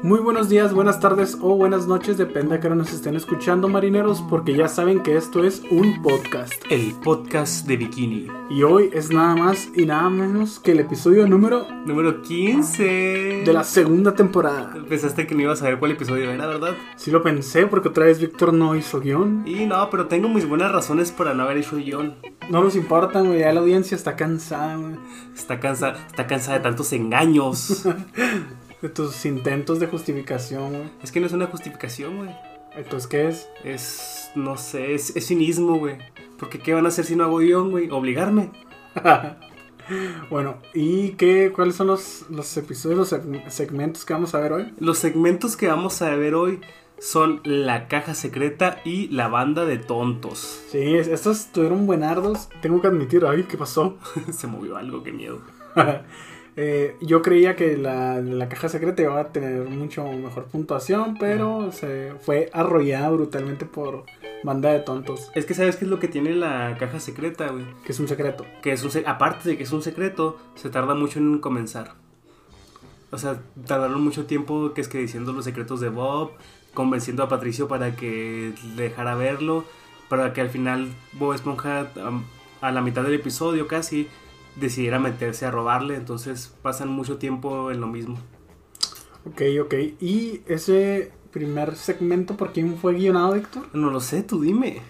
Muy buenos días, buenas tardes o buenas noches, depende a qué hora nos estén escuchando, marineros, porque ya saben que esto es un podcast. El podcast de Bikini. Y hoy es nada más y nada menos que el episodio número Número 15. de la segunda temporada. Pensaste que no ibas a ver cuál episodio era, ¿verdad? Sí lo pensé, porque otra vez Víctor no hizo guion. Y no, pero tengo mis buenas razones para no haber hecho guion. No nos importa, güey, ya la audiencia está cansada, güey, Está cansada, está cansada de tantos engaños. de tus intentos de justificación, güey. es que no es una justificación, güey. Entonces, ¿qué es? Es, no sé, es, es cinismo, güey. Porque ¿qué van a hacer si no hago guion, güey? Obligarme. Bueno, ¿y qué, cuáles son los, los episodios, los seg- segmentos que vamos a ver hoy? Los segmentos que vamos a ver hoy son La Caja Secreta y La Banda de Tontos. Sí, es- estos estuvieron buenardos. Tengo que admitir, ay, ¿qué pasó? Se movió algo, qué miedo. Eh, yo creía que la, la caja secreta iba a tener mucho mejor puntuación, pero se fue arrollada brutalmente por banda de tontos, Es que sabes qué es lo que tiene la caja secreta, güey. que es un secreto. que es un aparte de que es un secreto, se tarda mucho en comenzar. O sea, tardaron mucho tiempo que es que diciendo los secretos de Bob, convenciendo a Patricio para que dejara verlo, para que al final Bob Esponja a la mitad del episodio casi decidiera meterse a robarle, entonces pasan mucho tiempo en lo mismo. Ok, ok. Y ese primer segmento, ¿por quién fue guionado, Víctor? No lo sé, tú dime.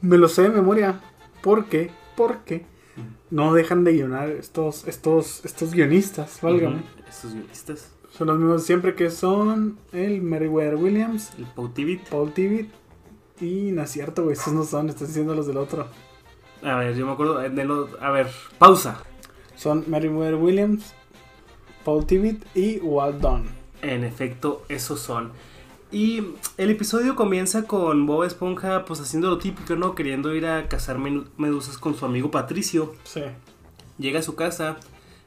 Me lo sé de memoria. ¿Por qué? Porque no dejan de guionar estos, estos, estos guionistas, válgame. Estos guionistas. Son los mismos siempre que son el Meriwether Williams, El Pautivit. Paul Tibbitt y no es cierto, güey, estos no son, estás diciendo los del otro. A ver, yo me acuerdo de lo- A ver, pausa. Son Meriwether Williams, Paul Tibbitt y Walt Dunn. En efecto, esos son. Y el episodio comienza con Bob Esponja pues haciendo lo típico, ¿no? Queriendo ir a cazar medusas con su amigo Patricio. Sí. Llega a su casa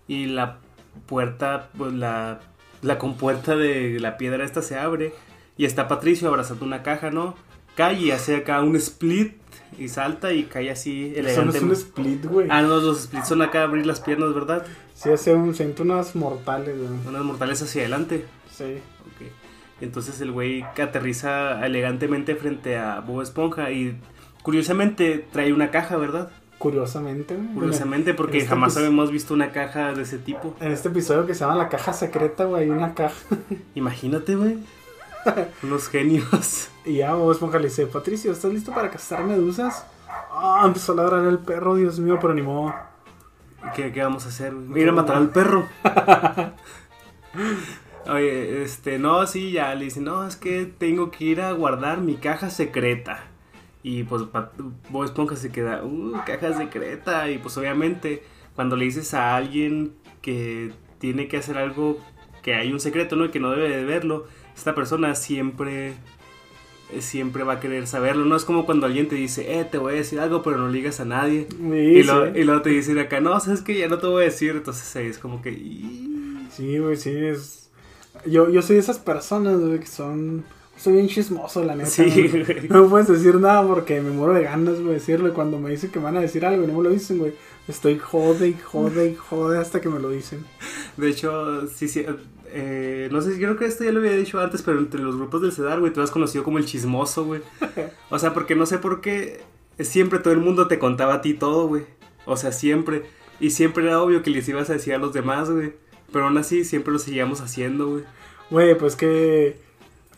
y la puerta, pues la, la compuerta de la piedra esta se abre y está Patricio abrazando una caja, ¿no? Cae y hace acá un split y salta y cae así Eso no elegante. es un split, güey. Ah, no, los splits son acá abrir las piernas, ¿verdad? Sí, hace un, siento unas mortales, güey. Unas mortales hacia adelante. Sí. Ok. Entonces el güey aterriza elegantemente frente a Bob Esponja y curiosamente trae una caja, ¿verdad? Curiosamente, güey. Curiosamente porque este jamás habíamos visto una caja de ese tipo. En este episodio que se llama La Caja Secreta, güey, hay una caja. Imagínate, güey. Unos genios. Y ya Bob Esponja le dice, Patricio, ¿estás listo para cazar medusas? Ah, empezó a ladrar el perro, Dios mío, pero ni modo. ¿Qué, qué vamos a hacer? güey? Voy a ir a matar al perro. Oye, este, no, sí, ya le dice, no, es que tengo que ir a guardar mi caja secreta. Y pues Bob Esponja se queda, uh, caja secreta. Y pues obviamente, cuando le dices a alguien que tiene que hacer algo, que hay un secreto, ¿no? Y que no debe de verlo, esta persona siempre, siempre va a querer saberlo. No es como cuando alguien te dice, eh, te voy a decir algo, pero no le digas a nadie. Sí, Y, sí. lo- y luego te dicen acá, no, sabes que ya no te voy a decir. Entonces ahí es como que. Sí, güey, sí, es... Yo, yo soy de esas personas, güey, que son... Soy bien chismoso, la neta. Sí, güey. No me puedes decir nada porque me muero de ganas, güey, decirlo. Y cuando me dicen que me van a decir algo y no me lo dicen, güey, estoy jode y jode y jode hasta que me lo dicen. De hecho, sí, sí. Eh, no sé, creo que esto ya lo había dicho antes, pero entre los grupos del CEDAR, güey, tú has conocido como el chismoso, güey. O sea, porque no sé por qué siempre todo el mundo te contaba a ti todo, güey. O sea, siempre. Y siempre era obvio que les ibas a decir a los demás, güey. Pero aún así, siempre lo seguíamos haciendo, güey. Güey, pues que...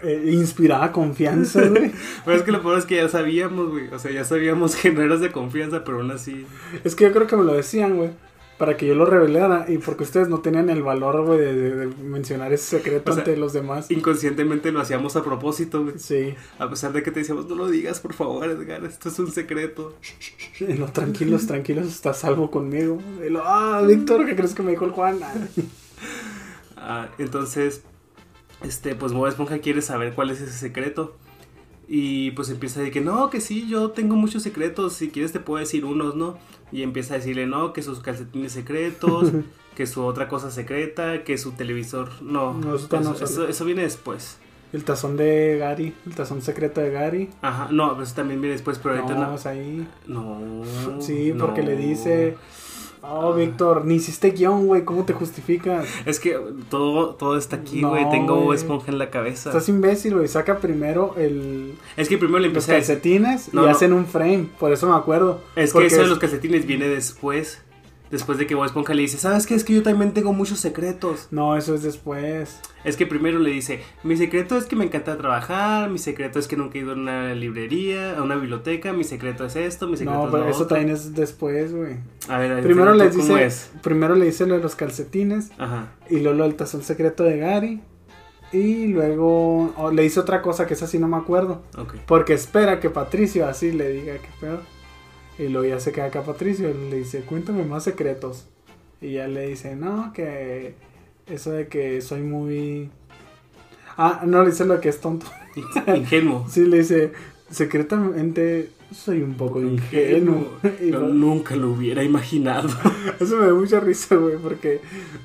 eh, inspiraba confianza, güey. Pero es que lo peor es que ya sabíamos, güey. O sea, ya sabíamos que no eras de confianza, pero aún así. Es que yo creo que me lo decían, güey. Para que yo lo revelara y porque ustedes no tenían el valor, güey, de, de- de mencionar ese secreto O sea, ante los demás. Inconscientemente lo hacíamos a propósito, güey. Sí. A pesar de que te decíamos, no lo digas, por favor, Edgar, esto es un secreto. Lo, tranquilos, tranquilos, estás salvo conmigo. Y lo, ah, Víctor, ¿qué crees que me dijo el Juan? Ah, entonces, este, pues Bob Esponja quiere saber cuál es ese secreto. Y pues empieza a decir que no, que sí, yo tengo muchos secretos, si quieres te puedo decir unos, ¿no? Y empieza a decirle, no, que sus calcetines secretos, que su otra cosa secreta, que su televisor, no, No, eso no eso, eso- viene después. El tazón de Gary, el tazón secreto de Gary. Ajá, no, eso también viene después, pero ahorita No, no. ahí. No. Sí, porque le dice. Oh, Víctor, ni hiciste guion, güey. ¿Cómo te justificas? Es que todo, todo está aquí, No, güey. Tengo. Esponja en la cabeza. Estás imbécil, güey. Saca primero el, Es que primero le los empecé a decir. calcetines No, y no. hacen un frame. Por eso me acuerdo. Es que eso de los calcetines viene después. Después de que Bob Esponja le dice, ¿sabes qué? Es que yo también tengo muchos secretos. No, eso es después. Es que primero le dice, mi secreto es que me encanta trabajar, mi secreto es que nunca he ido a una librería, a una biblioteca, mi secreto es esto, mi secreto No, es pero lo eso otro". también es después, güey. A ver, Primero ¿tú les ¿cómo dice, es? primero le dice lo de los calcetines Ajá. y luego el tazón secreto de Gary y luego oh, le dice otra cosa que esa sí no me acuerdo, Ok. porque espera que Patricio así le diga que peor. Y luego ya se queda acá Patricio y le dice, "Cuéntame más secretos." Y ya le dice, "No, que eso de que soy muy Ah, no le dice lo que es tonto. Ingenuo. Sí le dice, "Secretamente soy un poco ingenuo." No, va- nunca lo hubiera imaginado. Eso me da mucha risa, güey, porque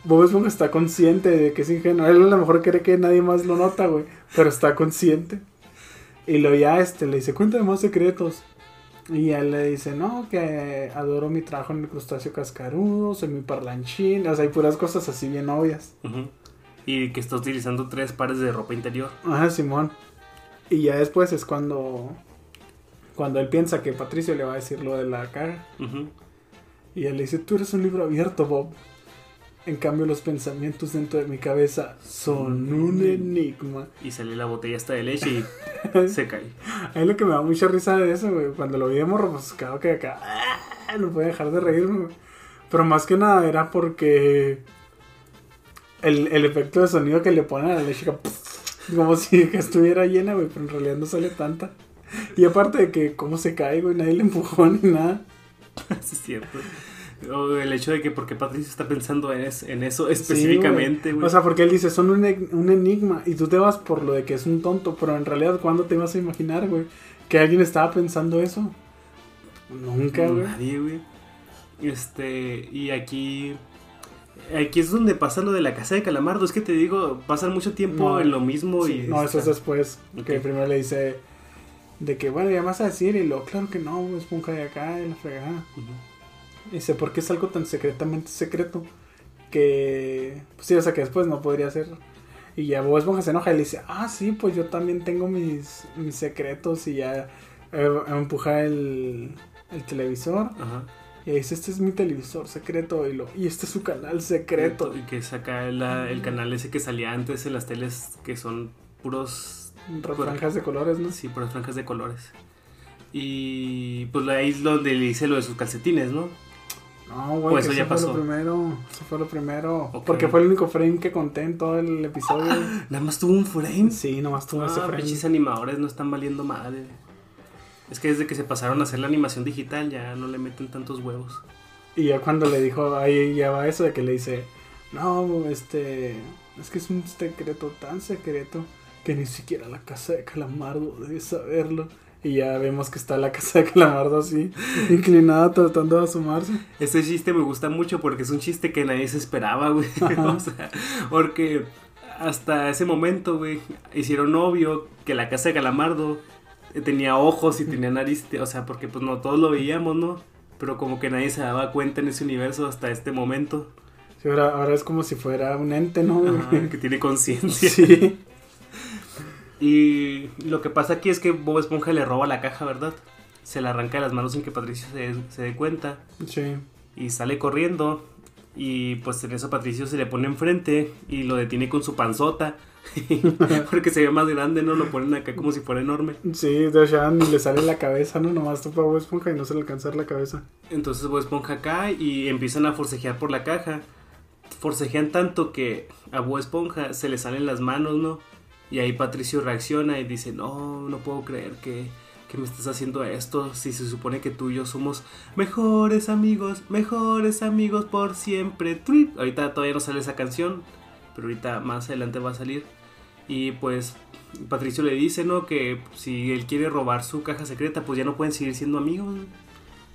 Bob Esponja está consciente de que es ingenuo. Él a lo mejor cree que nadie más lo nota, güey, pero está consciente. Y lo ya este le dice, cuéntame más secretos. Y él le dice, no, que adoro mi trabajo en el crustáceo cascarudo, soy muy parlanchín. O sea, hay puras cosas así bien obvias. Y que está utilizando tres pares de ropa interior. Ajá, Simón. Y ya después es cuando, cuando él piensa que Patricio le va a decir lo de la. Ujú. Y él le dice, tú eres un libro abierto, Bob. En cambio, los pensamientos dentro de mi cabeza son un enigma. Y sale la botella hasta de leche y se cae. A mí lo que me da mucha risa de eso, güey. Cuando lo vi de morro, pues claro que acá ¡ah! no puede dejar de reírme, güey. Pero más que nada era porque el, el efecto de sonido que le ponen a la leche, como si que estuviera llena, güey, pero en realidad no sale tanta. Y aparte de que cómo se cae, güey, nadie le empujó ni nada. Es cierto. O el hecho de que porque Patricio está pensando en, es- en eso específicamente, Sí. O sea, porque él dice, son un, un enigma y tú te vas por lo de que es un tonto, pero en realidad, ¿cuándo te ibas a imaginar, güey? Que alguien estaba pensando eso. Nunca, güey. Nadie, güey. Este, y aquí. Aquí es donde pasa lo de la casa de Calamardo. Es que te digo, pasan mucho tiempo No, en lo mismo Sí, y. no, eso es después. Que Ok. primero le dice de que, bueno, ya vas a decir, y luego, claro que no, esponja de acá, y la fregada. Dice, ¿por qué es algo tan secretamente secreto? Que, pues sí, o sea, que después no podría ser. Y ya Bob Esponja se enoja y le dice, ah, sí, pues yo también tengo mis, mis secretos. Y ya eh, empuja el, el televisor. Ajá. Y dice, este es mi televisor secreto. Y, lo, y este es su canal secreto. Y que saca la- el canal ese que salía antes en las teles que son puros. Franjas de colores, ¿no? Sí, puras franjas de colores. Y pues ahí es donde le dice lo de sus calcetines, ¿no? No, güey, Pues eso ya fue pasó. lo primero. Eso fue lo primero. Porque fue el único frame que conté en todo el episodio. Nada más tuvo un frame. sí, nomás tuvo ese Ah, frame. pinches animadores no están valiendo madre. Es que desde que se pasaron a hacer la animación digital ya no le meten tantos huevos. Y ya cuando le dijo, ahí ya va eso de que le dice, no, este, es que es un secreto tan secreto que ni siquiera la casa de Calamardo debe saberlo. Y ya vemos que está la casa de Calamardo así, inclinada tratando de asomarse. Este chiste me gusta mucho porque es un chiste que nadie se esperaba, güey. O sea, porque hasta ese momento, güey, hicieron obvio que la casa de Calamardo eh, tenía ojos y tenía nariz, o sea, porque pues no todos lo veíamos, ¿no? Pero como que nadie se daba cuenta en ese universo hasta este momento. Sí, ahora, ahora es como si fuera un ente, ¿no? Ajá, que tiene conciencia. Sí. Y lo que pasa aquí es que Bob Esponja le roba la caja, ¿verdad? Se la arranca de las manos sin que Patricio se, se dé cuenta. Sí. Y sale corriendo. Y pues en eso Patricio se le pone enfrente y lo detiene con su panzota. Porque se ve más grande, ¿no? Lo ponen acá como si fuera enorme. Sí, de ni le sale la cabeza, ¿no? Nomás topa a Bob Esponja y no se le alcanza la cabeza. Entonces Bob Esponja cae y empiezan a forcejear por la caja. Forcejean tanto que a Bob Esponja se le salen las manos, ¿no? Y ahí Patricio reacciona y dice, no, no puedo creer que, que me estás haciendo esto. Si se supone que tú y yo somos mejores amigos, mejores amigos por siempre. Trip. Ahorita todavía no sale esa canción, pero ahorita más adelante va a salir. Y pues Patricio le dice, ¿no? Que si él quiere robar su caja secreta, pues ya no pueden seguir siendo amigos.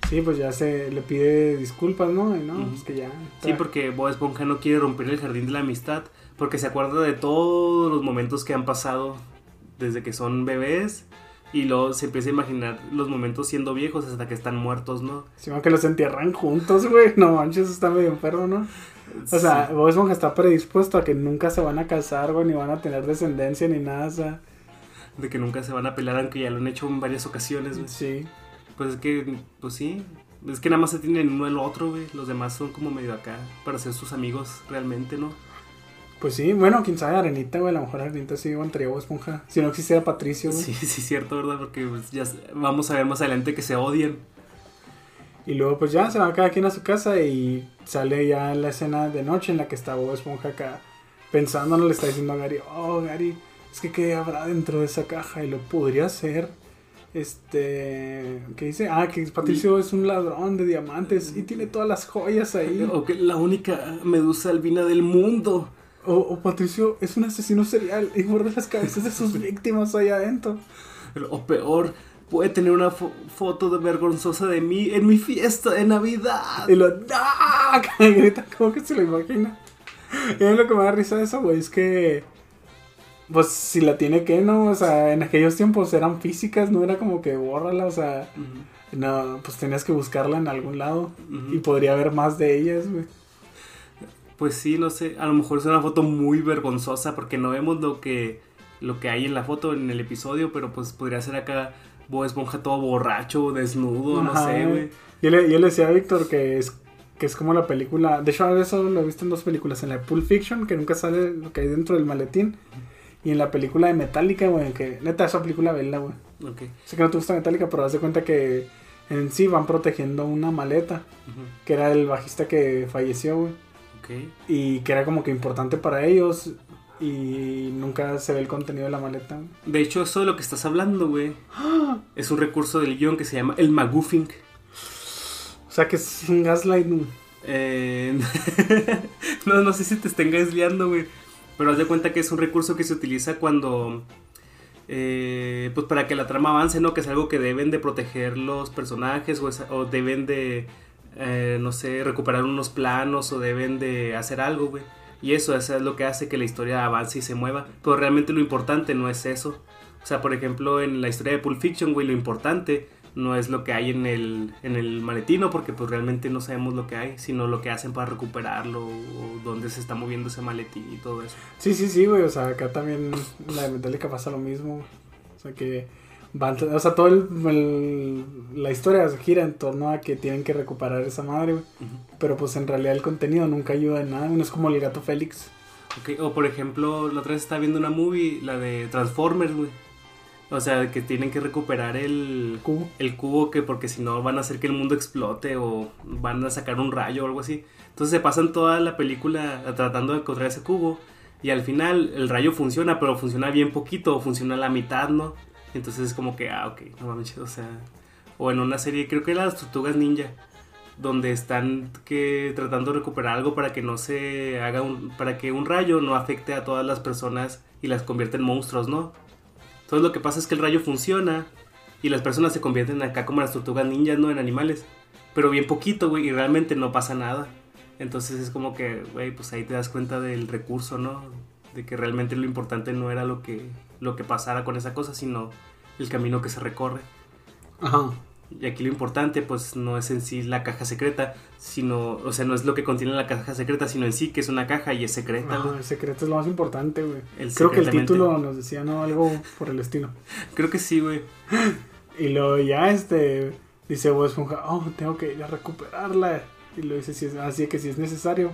Sí, pues ya se le pide disculpas, ¿no? Y no, pues que ya. Sí, porque Bob Esponja no quiere romper el jardín de la amistad, porque se acuerda de todos los momentos que han pasado desde que son bebés, Y luego se empieza a imaginar los momentos siendo viejos hasta que están muertos, ¿no? Sí, que los entierran juntos, güey. No manches, está medio enfermo, ¿no? O sea, Sí. Bob Esponja está predispuesto a que nunca se van a casar, güey, ni van a tener descendencia ni nada, o sea. De que nunca se van a pelear, aunque ya lo han hecho en varias ocasiones, güey. Sí. Pues es que, pues sí. Es que nada más se tienen uno el otro, güey. Los demás son como medio acá para ser sus amigos realmente, ¿no? Pues sí, bueno, quién sabe, Arenita, güey, a lo mejor Arenita sí aguantaría Bob Esponja. Si no existiera Patricio, güey. Sí, sí, cierto, ¿verdad? Porque pues, ya vamos a ver más adelante que se odian. Y luego pues ya se va cada quien a su casa y sale ya la escena de noche en la que está Bob Esponja acá pensando, no le está diciendo a Gary, oh Gary, es que qué habrá dentro de esa caja y lo podría ser. Este, ¿qué dice? Ah, que Patricio es un ladrón de diamantes y tiene todas las joyas ahí. O que la única medusa albina del mundo. O, o Patricio es un asesino serial y guarda las cabezas de sus víctimas ahí adentro. O peor, puede tener una fo- foto de vergonzosa de mí en mi fiesta de Navidad. Y lo ¡Ah! Grita como que se lo imagina. Y a mí lo que me da risa de eso, güey, es que. Pues si la tiene que, ¿no? O sea, en aquellos tiempos eran físicas, no era como que bórrala, o sea. No, pues tenías que buscarla en algún lado. Y podría haber más de ellas, güey. Pues sí, no sé, a lo mejor es una foto muy vergonzosa porque no vemos lo que lo que hay en la foto en el episodio, pero pues podría ser acá Bob Esponja todo borracho, desnudo, no sé, güey. Yo le, yo le decía a Víctor que es, que es como la película. De hecho, eso lo he visto en dos películas: en la de Pulp Fiction, que nunca sale lo que hay dentro del maletín. Y en la película de Metallica, güey, que neta, esa película, vela, güey. Ok. Sé que no te gusta Metallica, pero haz de cuenta que en sí van protegiendo una maleta, que era el bajista que falleció, güey. Y que era como que importante para ellos. Y nunca se ve el contenido de la maleta. De hecho, eso de lo que estás hablando, güey, es un recurso del guion que se llama el magoofing. O sea que es un gaslight. güey. Eh, no, no sé si te estén gasliando, güey. Pero haz de cuenta que es un recurso que se utiliza cuando. eh, pues para que la trama avance, ¿no? Que es algo que deben de proteger los personajes o, es- o deben de. Eh, no sé, recuperar unos planos o deben de hacer algo, güey. Y eso, es lo que hace que la historia avance y se mueva. Pero realmente lo importante no es eso. O sea, por ejemplo, en la historia de Pulp Fiction, güey, lo importante no es lo que hay en el, en el maletino, porque pues realmente no sabemos lo que hay, sino lo que hacen para recuperarlo, o dónde se está moviendo ese maletín y todo eso. Sí, sí, sí, güey. O sea, acá también la de Metallica pasa lo mismo. O sea que o sea, todo el, el- la historia se gira en torno a que tienen que recuperar esa madre, güey. Pero pues en realidad el contenido nunca ayuda en nada. No es como el gato Félix. O por ejemplo, la otra vez estaba viendo una movie, la de Transformers, güey. O sea, que tienen que recuperar el, Cubo. el cubo que porque si no van a hacer que el mundo explote o van a sacar un rayo o algo así. Entonces se pasan toda la película tratando de encontrar ese cubo y al final el rayo funciona, pero funciona bien poquito, o funciona a la mitad, ¿no? Entonces es como que, ah, ok, no mames, o sea... O en una serie, creo que las Tortugas Ninja, donde están que tratando de recuperar algo para que no se haga un... para que un rayo no afecte a todas las personas y las convierta en monstruos, ¿no? Entonces lo que pasa es que el rayo funciona y las personas se convierten acá como las tortugas ninjas, ¿no? En animales. Pero bien poquito, güey, y realmente no pasa nada. Entonces es como que, güey, pues ahí te das cuenta del recurso, ¿no? De que realmente lo importante no era lo que, lo que pasara con esa cosa, sino el camino que se recorre. Ajá. Y aquí lo importante, pues, no es en sí la caja secreta, sino, o sea, no es lo que contiene la caja secreta, sino en sí que es una caja y es secreta, güey. el secreto es lo más importante, güey. Creo que el título nos decía, ¿no? Algo por el estilo. Creo que sí, güey. Y luego ya este dice Bob Esponja, oh, tengo que ir a recuperarla. Y lo dice si es así que si es necesario.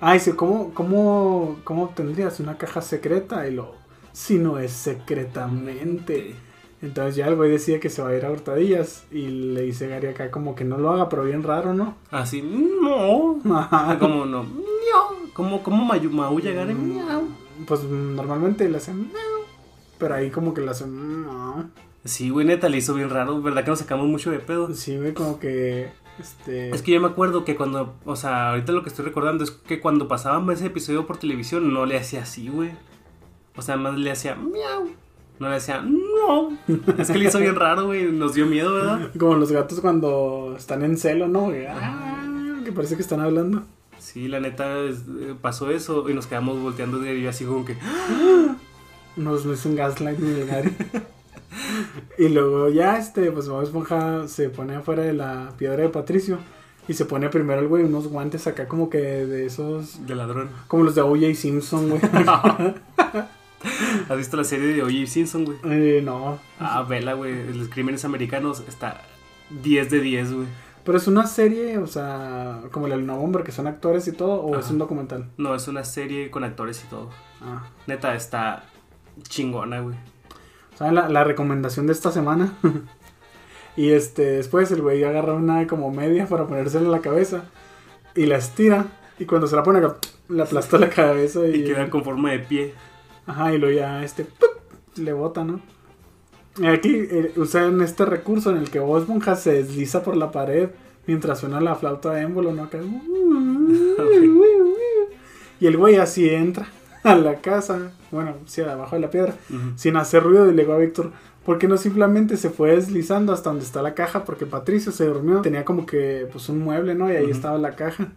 Ah, dice, ¿cómo, cómo, ¿cómo obtendrías una caja secreta? Y lo, si no es secretamente. Entonces ya el güey decía que se va a ir a hurtadillas. Y le dice Gary acá como que no lo haga, pero bien raro, ¿no? Así, no. Ajá. Como no. Miau. ¿Cómo, cómo mayu- maulla Gary? Miau. Pues normalmente le hacen pero ahí como que le hacen. Sí, güey, neta, le hizo bien raro. ¿Verdad que nos sacamos mucho de pedo? Sí, güey, como que este Es que yo me acuerdo que cuando, o sea, ahorita lo que estoy recordando es que cuando pasaban ese episodio por televisión no le hacía así, güey. O sea, más le hacía miau. No le hacía no. Es que le hizo bien raro, güey. Nos dio miedo, ¿verdad? como los gatos cuando están en celo, ¿no? Que, ah, que parece que están hablando. Sí, la neta es- eh, pasó eso y nos quedamos volteando de ahí así como que. Nos, nos hizo un gaslight Gary. Y luego ya, este, pues Bob Esponja se pone afuera de la piedra de Patricio. Y se pone primero el güey unos guantes acá como que de esos... De ladrón. Como los de O.J. Simpson, güey. ¿Has visto la serie de O.J. Simpson, güey? Eh, no. Ah, vela, güey. Los crímenes americanos está 10 de 10, güey. Pero es una serie, o sea, como el November, que son actores y todo, o es un documental. No, es una serie con actores y todo. Ah. Neta, está chingona, güey. ¿Saben la, la recomendación de esta semana? y este, después el güey agarra una como media para ponérsela en la cabeza y la estira. Y cuando se la pone acá, le aplasta la cabeza y, Y quedan con forma de pie. Ajá, y luego ya este ¡pup! le bota, ¿no? Y aquí eh, usan este recurso en el que Bob Esponja se desliza por la pared mientras suena la flauta de émbolo, ¿no? Acá. Y el güey así entra a la casa, bueno, sí, abajo de la piedra, sin hacer ruido. Y le digo a Víctor, ¿por qué no simplemente se fue deslizando hasta donde está la caja? Porque Patricio se durmió, tenía como que pues un mueble, ¿no? Y ahí estaba la caja.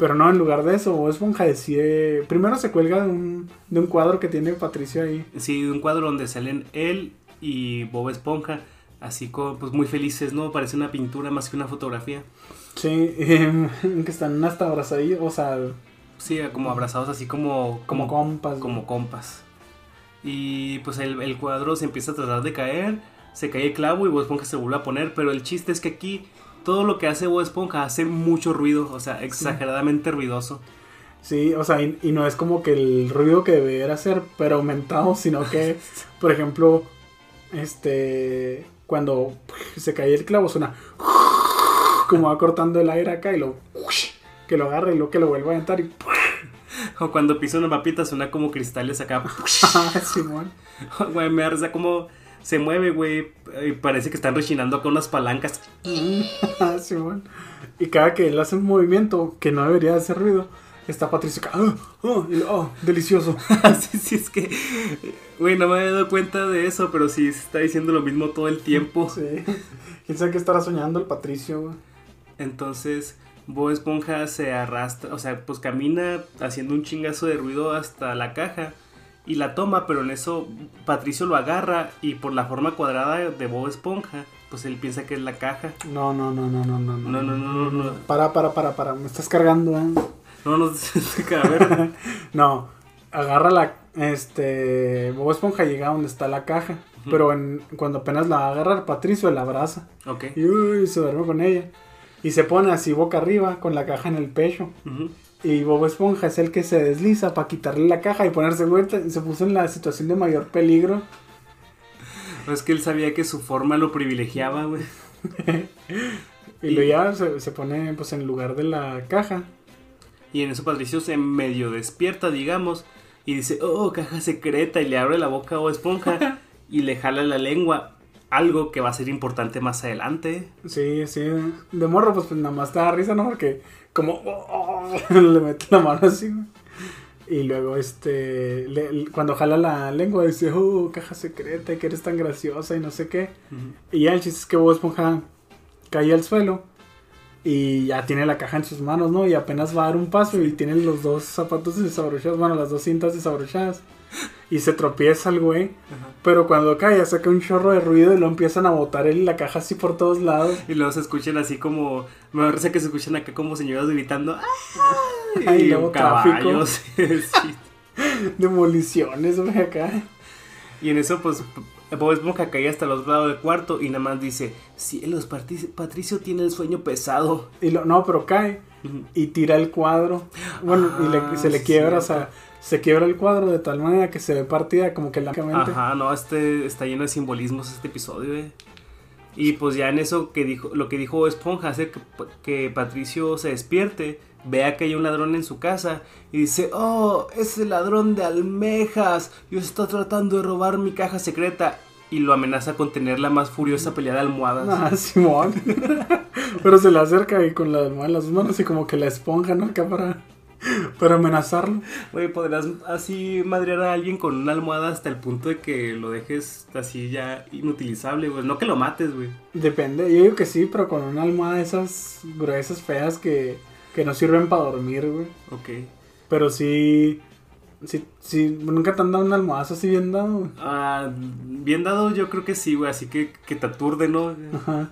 Pero no, en lugar de eso, Bob Esponja decide. Primero se cuelga de un, de un cuadro que tiene Patricio ahí. Sí, un cuadro donde salen él y Bob Esponja. Así como, pues muy felices, ¿no? Parece una pintura más que una fotografía. Sí, que están hasta abrazadillos, o sea, Sí, como abrazados así como... como compas. como compas. Y pues el, el cuadro se empieza a tratar de caer, se cae el clavo y Bob Esponja se vuelve a poner, pero el chiste es que aquí todo lo que hace Bob Esponja hace mucho ruido, o sea, exageradamente ruidoso. Sí, o sea, y, y no es como que el ruido que debería hacer, pero aumentado, sino que, por ejemplo, este, cuando se cae el clavo suena como va cortando el aire acá y lo que lo agarra y luego que lo vuelva a aventar y O cuando pisa una papita suena como cristales acá. Simón. Güey, me da risa cómo se mueve, güey. Y parece que están rechinando acá unas palancas. Ah. Y cada que él hace un movimiento que no debería hacer ruido, está Patricio acá, y lo, "Oh, delicioso. sí, sí, es que... Güey, no me había dado cuenta de eso, pero sí está diciendo lo mismo todo el tiempo. Sí. ¿Quién sabe qué estará soñando el Patricio? güey? Entonces, Bob Esponja se arrastra, o sea, pues camina haciendo un chingazo de ruido hasta la caja y la toma, pero en eso Patricio lo agarra y por la forma cuadrada de Bob Esponja, pues él piensa que es la caja. No, no, no, no, no, no. No, no, no, no, no. Para, para, para, para. Me estás cargando, ¿eh? No, no, a ver. No. Agarra la. Este. Bob Esponja llega donde está la caja. Ujú. Pero en, cuando apenas la va a agarrar, Patricio la abraza. Ok. Y uy, se duerme con ella. Y se pone así boca arriba con la caja en el pecho. Ujú. Y Bob Esponja es el que se desliza para quitarle la caja y ponerse vuelta. Y se puso en la situación de mayor peligro. Es que él sabía que su forma lo privilegiaba, güey. Y luego ya se, se pone pues en lugar de la caja. Y en eso Patricio se medio despierta, digamos, y dice, oh, caja secreta, y le abre la boca a Bob Esponja y le jala la lengua. Algo que va a ser importante más adelante. Sí, sí. De morro, pues, pues nada más te da risa, ¿no? Porque como le mete la mano así. Y luego, este, le- cuando jala la lengua, dice, oh, caja secreta, que eres tan graciosa y no sé qué. Y ya el chiste es que Bob Esponja cae al suelo y ya tiene la caja en sus manos, ¿no? Y apenas va a dar un paso y tiene los dos zapatos desabrochados, bueno, las dos cintas desabrochadas. Y se tropieza el güey. Ajá. Pero cuando cae, saca un chorro de ruido y lo empiezan a botar él la caja así por todos lados. Y luego se escuchan así como. Me parece que se escuchan acá como señoras gritando. Ay, y luego caballos. sí. Demoliciones, güey, acá. Y en eso, pues, Bob Esponja cae hasta el otro lado del cuarto y nada más dice: Cielos, Patri- Patricio tiene el sueño pesado. Y lo, no, pero cae y tira el cuadro. Bueno, y le- Ah, se le sí, quiebra, o sea, se quiebra el cuadro de tal manera que se ve partida como que la Ajá, no, este está lleno de simbolismos este episodio, eh. Y pues ya en eso que dijo, lo que dijo Esponja hace que, que Patricio se despierte, vea que hay un ladrón en su casa y dice, oh, ese ladrón de almejas, yo está tratando de robar mi caja secreta. Y lo amenaza con tener la más furiosa pelea de almohadas. Ah, Simón. pero se le acerca y con la almohada en las manos y como que la esponja, ¿no? Acá para, para amenazarlo. Oye, podrás así madrear a alguien con una almohada hasta el punto de que lo dejes así ya inutilizable, güey. No que lo mates, güey. Depende, yo digo que sí, pero con una almohada de esas gruesas, feas que, que no sirven para dormir, güey. Ok. Pero sí, Si, si nunca te han dado un almohazo así bien dado. güey? Ah, bien dado, yo creo que sí, güey. Así que, que te aturde, ¿no? Ajá.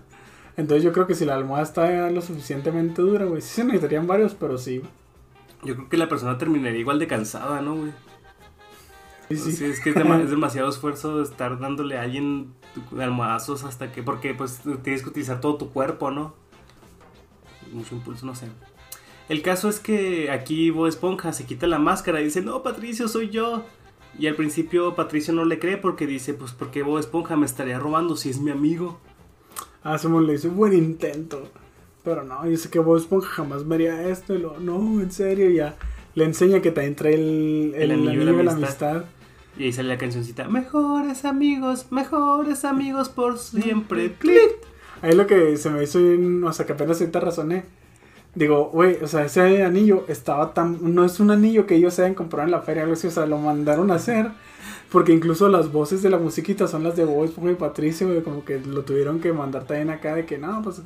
Entonces yo creo que si la almohada está lo suficientemente dura, güey, sí se necesitarían varios, pero sí. Yo creo que la persona terminaría igual de cansada, ¿no, güey? Sí, sí. Es que es, dema- es demasiado esfuerzo estar dándole a alguien almohazos hasta que. Porque, pues, tienes que utilizar todo tu cuerpo, ¿no? Mucho impulso, no sé. El caso es que aquí Bob Esponja se quita la máscara y dice: No, Patricio, soy yo. Y al principio Patricio no le cree porque dice: Pues, ¿por qué Bob Esponja me estaría robando si es mi amigo? Ah, Simón le dice, buen intento. Pero no, yo sé que Bob Esponja jamás me haría esto. Y lo, no, en serio, ya. Le enseña que también trae el, el, anillo, de la amistad. Y ahí sale la cancioncita: Mejores amigos, mejores amigos por siempre. ¡Clit! Ahí lo que se me hizo, o sea, que apenas ahorita razoné. Digo, güey, o sea, ese anillo estaba tan. No es un anillo que ellos se hayan comprado en la feria, algo así, o sea, lo mandaron a hacer. Porque incluso las voces de la musiquita son las de Bob Esponja y Patricio, güey, como que lo tuvieron que mandar también acá de que no, pues.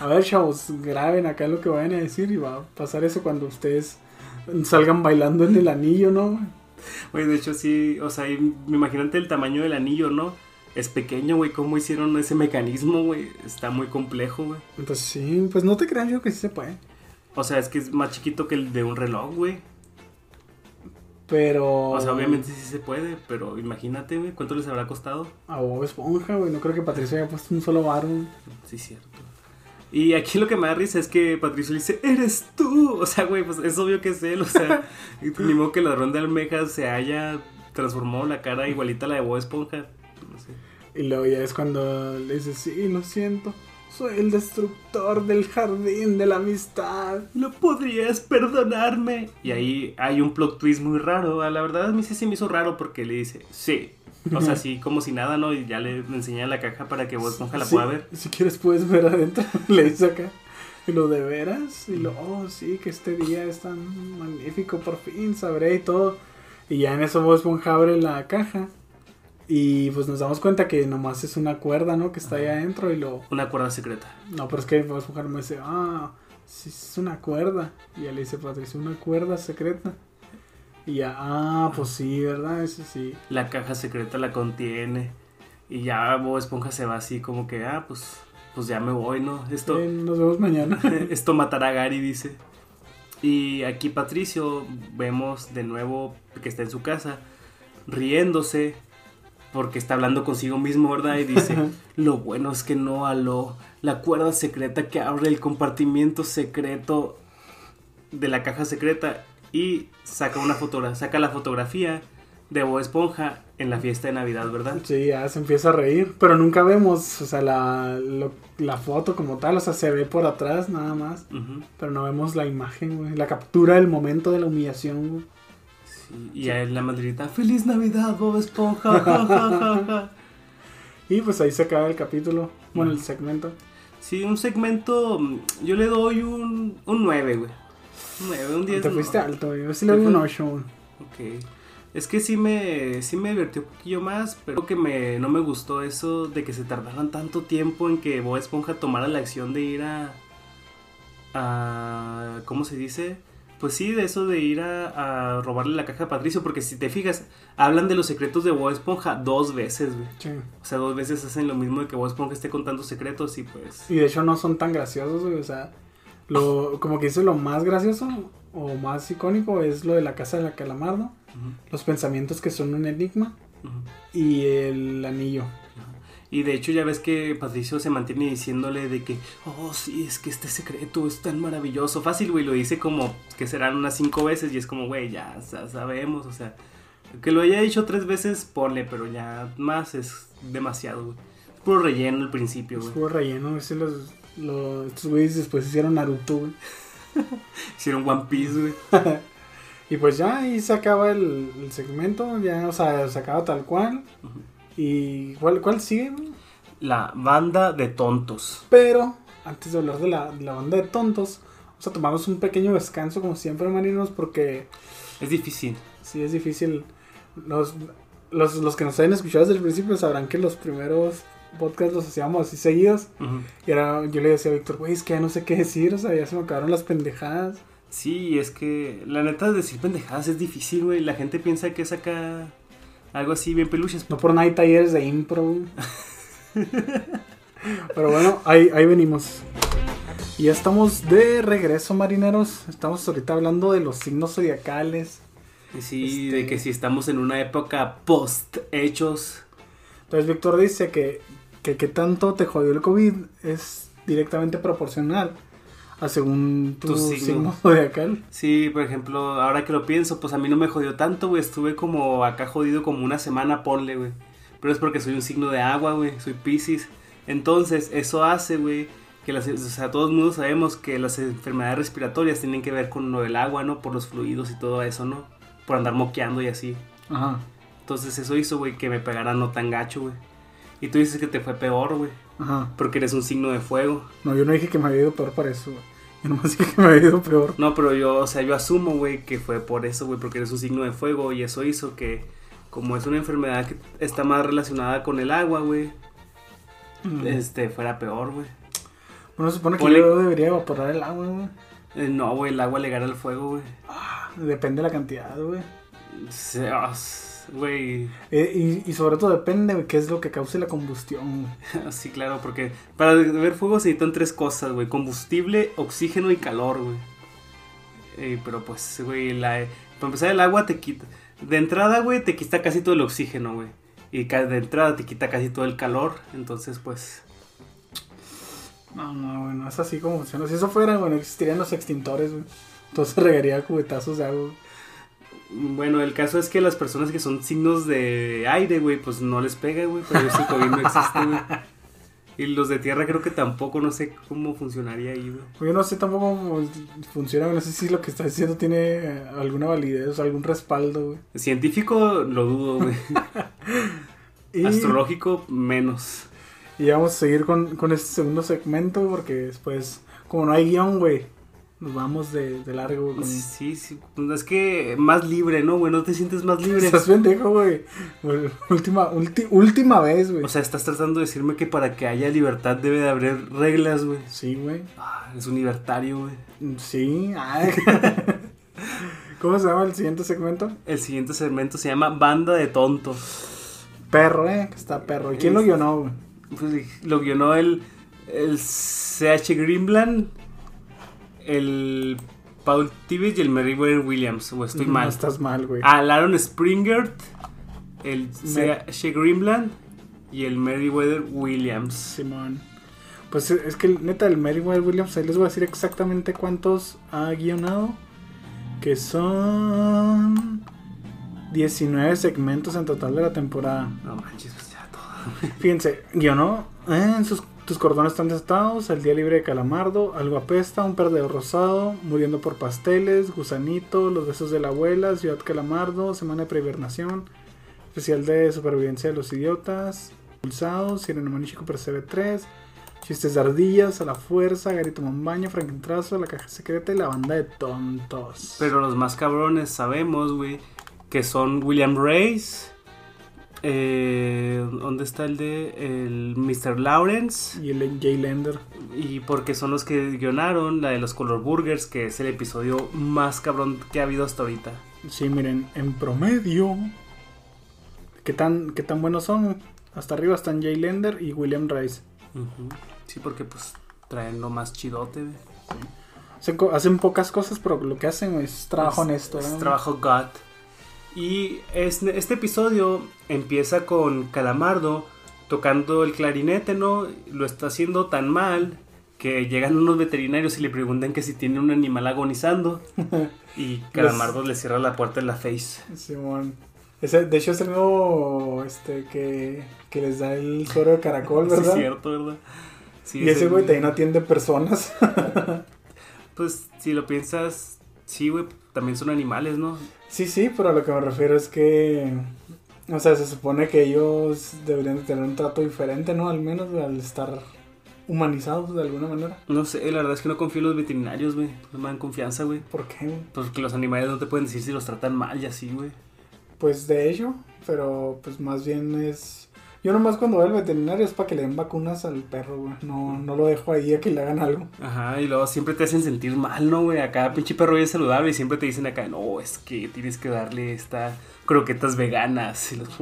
A ver, chavos, graben acá lo que vayan a decir y va a pasar eso cuando ustedes salgan bailando en el anillo, ¿no? Güey, de hecho sí, o sea, imagínate el tamaño del anillo, ¿no? Es pequeño, güey, cómo hicieron ese mecanismo, güey. Está muy complejo, güey. Entonces sí, pues no te creas yo que sí se puede. O sea, es que es más chiquito que el de un reloj, güey. Pero. O sea, obviamente sí se puede, pero imagínate, güey, ¿cuánto les habrá costado? A Bob Esponja, güey. No creo que Patricio haya puesto un solo bar, güey. Sí, cierto. Y aquí lo que me da risa es que Patricio le dice, ¡eres tú! O sea, güey, pues es obvio que es él, o sea, ni modo que el ladrón de almejas se haya transformado la cara igualita a la de Bob Esponja. No sé. Y luego ya es cuando le dice, sí, lo siento. Soy el destructor del jardín de la amistad. ¿No podrías perdonarme? Y ahí hay un plot twist muy raro. La verdad, a mí sí se me hizo raro porque le dice, sí. O sea, así como si nada, ¿no? Y ya le enseña la caja para que Bob Esponja la Sí, pueda ver. Si quieres puedes ver adentro. le dice acá. Y lo de veras. Y lo, oh, sí, que este día es tan magnífico. Por fin sabré y todo. Y ya en eso Bob Esponja abre la caja. Y pues nos damos cuenta que nomás es una cuerda, ¿no? Que está ahí adentro. Y lo, Una cuerda secreta. No, pero es que Bob Esponja me dice, ah, sí, es una cuerda. Y ya le dice Patricio, una cuerda secreta. Y ya, ah, pues sí, ¿verdad? Eso sí. La caja secreta la contiene. Y ya Bob Esponja se va así como que, ah, pues, pues ya me voy, ¿no? Esto, Eh, nos vemos mañana. esto matará a Gary, dice. Y aquí Patricio vemos de nuevo que está en su casa, riéndose, porque está hablando consigo mismo, ¿verdad? Y dice, lo bueno es que no aló la cuerda secreta que abre el compartimiento secreto de la caja secreta y saca una fotografía, saca la fotografía de Bob Esponja en la fiesta de Navidad, ¿verdad? Sí, ya se empieza a reír. Pero nunca vemos, o sea, la, lo- la foto como tal. O sea, se ve por atrás nada más. Pero no vemos la imagen, güey. La captura del momento de la humillación, güey. Sí, y a él la madrita, ¡Feliz Navidad, Bob Esponja! ja, ja, ja, ja". Y pues ahí se acaba el capítulo. Bueno, el segmento. Sí, un segmento, yo le doy un, un 9, güey. Un 9, un 10. Te no. fuiste alto. Yo sí le doy un fue- 8, güey. Ok. Es que sí me, sí me divirtió un poquillo más, pero que me, no me gustó eso de que se tardaran tanto tiempo en que Bob Esponja tomara la acción de ir a... a ¿Cómo se dice? Pues sí, de eso de ir a, a robarle la caja a Patricio, porque si te fijas, hablan de los secretos de Bob Esponja dos veces, güey. Sí. O sea, dos veces hacen lo mismo de que Bob Esponja esté contando secretos y pues... Y de hecho no son tan graciosos, güey. O sea, lo, como que dice lo más gracioso o más icónico es lo de la casa de la calamardo. Ujú, Los pensamientos que son un enigma. ujú. Y el anillo. Y de hecho ya ves que Patricio se mantiene diciéndole de que, oh sí, es que este secreto es tan maravilloso. Fácil, güey, lo dice como que serán unas cinco veces y es como, güey, ya sa- sabemos, o sea, que lo haya dicho tres veces, ponle, pero ya más es demasiado, güey. Es puro relleno al principio, güey. Estuvo relleno. Ese los, los, estos güeyes después hicieron Naruto, güey. Hicieron One Piece, güey. Y pues ya ahí se acaba el, el segmento. Ya, o sea, se acaba tal cual. ¿Y cuál, cuál sigue? güey? La banda de tontos. Pero antes de hablar de la, de la banda de tontos, vamos a tomarnos un pequeño descanso, como siempre, marinos, porque Es difícil. sí es difícil. Los, los, los que nos hayan escuchado desde el principio sabrán que los primeros podcasts los hacíamos así seguidos. Y ahora yo le decía a Víctor, güey, es que ya no sé qué decir, o sea, ya se me acabaron las pendejadas. Sí, es que la neta decir pendejadas es difícil, güey. La gente piensa que es acá algo así bien peluches. No por nada hay talleres de impro. Pero bueno, ahí, ahí venimos. Y ya estamos de regreso, marineros. Estamos ahorita hablando de los signos zodiacales. Y Sí, Este- de que si estamos en una época post hechos. Entonces Víctor dice que, que qué tanto te jodió el COVID es directamente proporcional a según tu, Tu signo. zodiacal. Sí, por ejemplo, ahora que lo pienso, pues a mí no me jodió tanto, güey. Estuve como acá jodido como una semana, ponle, güey. Pero es porque soy un signo de agua, güey. Soy Pisces. Entonces, eso hace, güey, que las... O sea, todos mundo sabemos que las enfermedades respiratorias tienen que ver con lo del agua, ¿no? Por los fluidos y todo eso, ¿no? Por andar moqueando y así. Ajá. Entonces, eso hizo, güey, que me pegara no tan gacho, güey. Y tú dices que te fue peor, güey. Ajá. Porque eres un signo de fuego. No, yo no dije que me había ido peor para eso, güey. Yo nomás dije que me había ido peor. No, pero yo, o sea, yo asumo, güey, que fue por eso, güey, porque eres un signo de fuego y eso hizo que, como es una enfermedad que está más relacionada con el agua, güey, Mm. este, fuera peor, güey. Bueno, se supone que Ponle- yo debería evaporar el agua, güey. Eh, no, güey, el agua le gana al fuego, güey. Depende de la cantidad, güey. Se- ah, Güey, Eh, y, y sobre todo depende de qué es lo que cause la combustión. sí, claro, porque para ver fuego se necesitan tres cosas, güey, combustible, oxígeno y calor, güey. Eh, pero pues, güey, la, para empezar el agua te quita, de entrada, güey, te quita casi todo el oxígeno, güey. Y de entrada te quita casi todo el calor, entonces pues... No, no, güey, no es así como funciona. Si eso fuera, güey, no existirían los extintores, güey. Entonces regaría cubetazos de agua. Bueno, el caso es que las personas que son signos de aire, güey, pues no les pega, güey, pero ese COVID no existe, güey. Y los de tierra creo que tampoco, no sé cómo funcionaría ahí, güey. Yo no sé tampoco cómo funciona, no sé si lo que está diciendo tiene eh, alguna validez o algún respaldo, güey. Científico lo dudo, güey. Y, Astrológico menos. y vamos a seguir con, con este segundo segmento porque después, como no hay guion, güey, nos vamos de, de largo, güey. con- Sí, sí, pues es que más libre, ¿no, güey? ¿No te sientes más libre? Estás pendejo, güey. Última, ulti- última vez, güey. O sea, estás tratando de decirme que para que haya libertad debe de haber reglas, güey. sí, güey. Ah, es un libertario, güey. Sí. ay. ¿Cómo se llama el siguiente segmento? El siguiente segmento se llama Banda de Tontos. Perro, eh. Está perro. ¿Y quién lo guionó, güey? Pues, lo guionó el, el CH Greenbland, el Paul Tibbets y el Meriwether Williams. O estoy No, mal. estás mal, güey. Al Aaron Springer, el CH Greenbland y el Meriwether Williams. Simón. Pues eh, es que neta, el Meriwether Williams, ahí les voy a decir exactamente cuántos ha guionado. Que son 19 segmentos en total de la temporada. No manches, pues ya todo. Fíjense, guionó eh, sus, tus cordones están desatados, El día libre de Calamardo, Algo apesta, Un perdedor rosado, Muriendo por pasteles, Gusanito, Los besos de la abuela, Ciudad Calamardo, Semana de prehibernación, Especial de supervivencia de los idiotas, Pulsados, Sirena Chico Percebe 3, Chistes de ardillas, A la fuerza, Garito Mombaño, Frankentrazo, La caja secreta y La banda de tontos. Pero los más cabrones sabemos, güey, que son William Race. Eh, ¿Dónde está el de el Mr. Lawrence? Y el Jay Lender. Y porque son los que guionaron la de los Color Burgers, que es el episodio más cabrón que ha habido hasta ahorita. Sí, miren, en promedio. ¿Qué tan, qué tan buenos son? Hasta arriba están Jay Lender y William Rice. Sí, porque pues traen lo más chidote, güey. Hacen, pocas cosas, pero lo que hacen es trabajo Es- honesto. Es trabajo God. Y es- este episodio empieza con Calamardo tocando el clarinete, ¿no? Lo está haciendo tan mal que llegan unos veterinarios y le preguntan que si tiene un animal agonizando. Y Calamardo le cierra la puerta en la face. Simón. Ese, de hecho es el nuevo este, que, que les da el suero de caracol, Sí, es ¿verdad? cierto, ¿verdad? Sí, y es ese güey también atiende personas. Pues si lo piensas, sí, güey, también son animales, ¿no? sí, sí, pero a lo que me refiero es que... O sea, se supone que ellos deberían de tener un trato diferente, ¿no? Al menos al estar humanizados de alguna manera. No sé, la verdad es que no confío en los veterinarios, güey. No me dan confianza, güey. ¿Por qué? güey? Porque los animales no te pueden decir si los tratan mal y así, güey. Pues de ello, pero pues más bien es... Yo nomás cuando voy al veterinario es para que le den vacunas al perro, güey. No, no lo dejo ahí a que le hagan algo. Ajá, y luego siempre te hacen sentir mal, ¿no, güey? Acá pinche perro es saludable y siempre te dicen acá, no, es que tienes que darle esta croquetas veganas. Y los...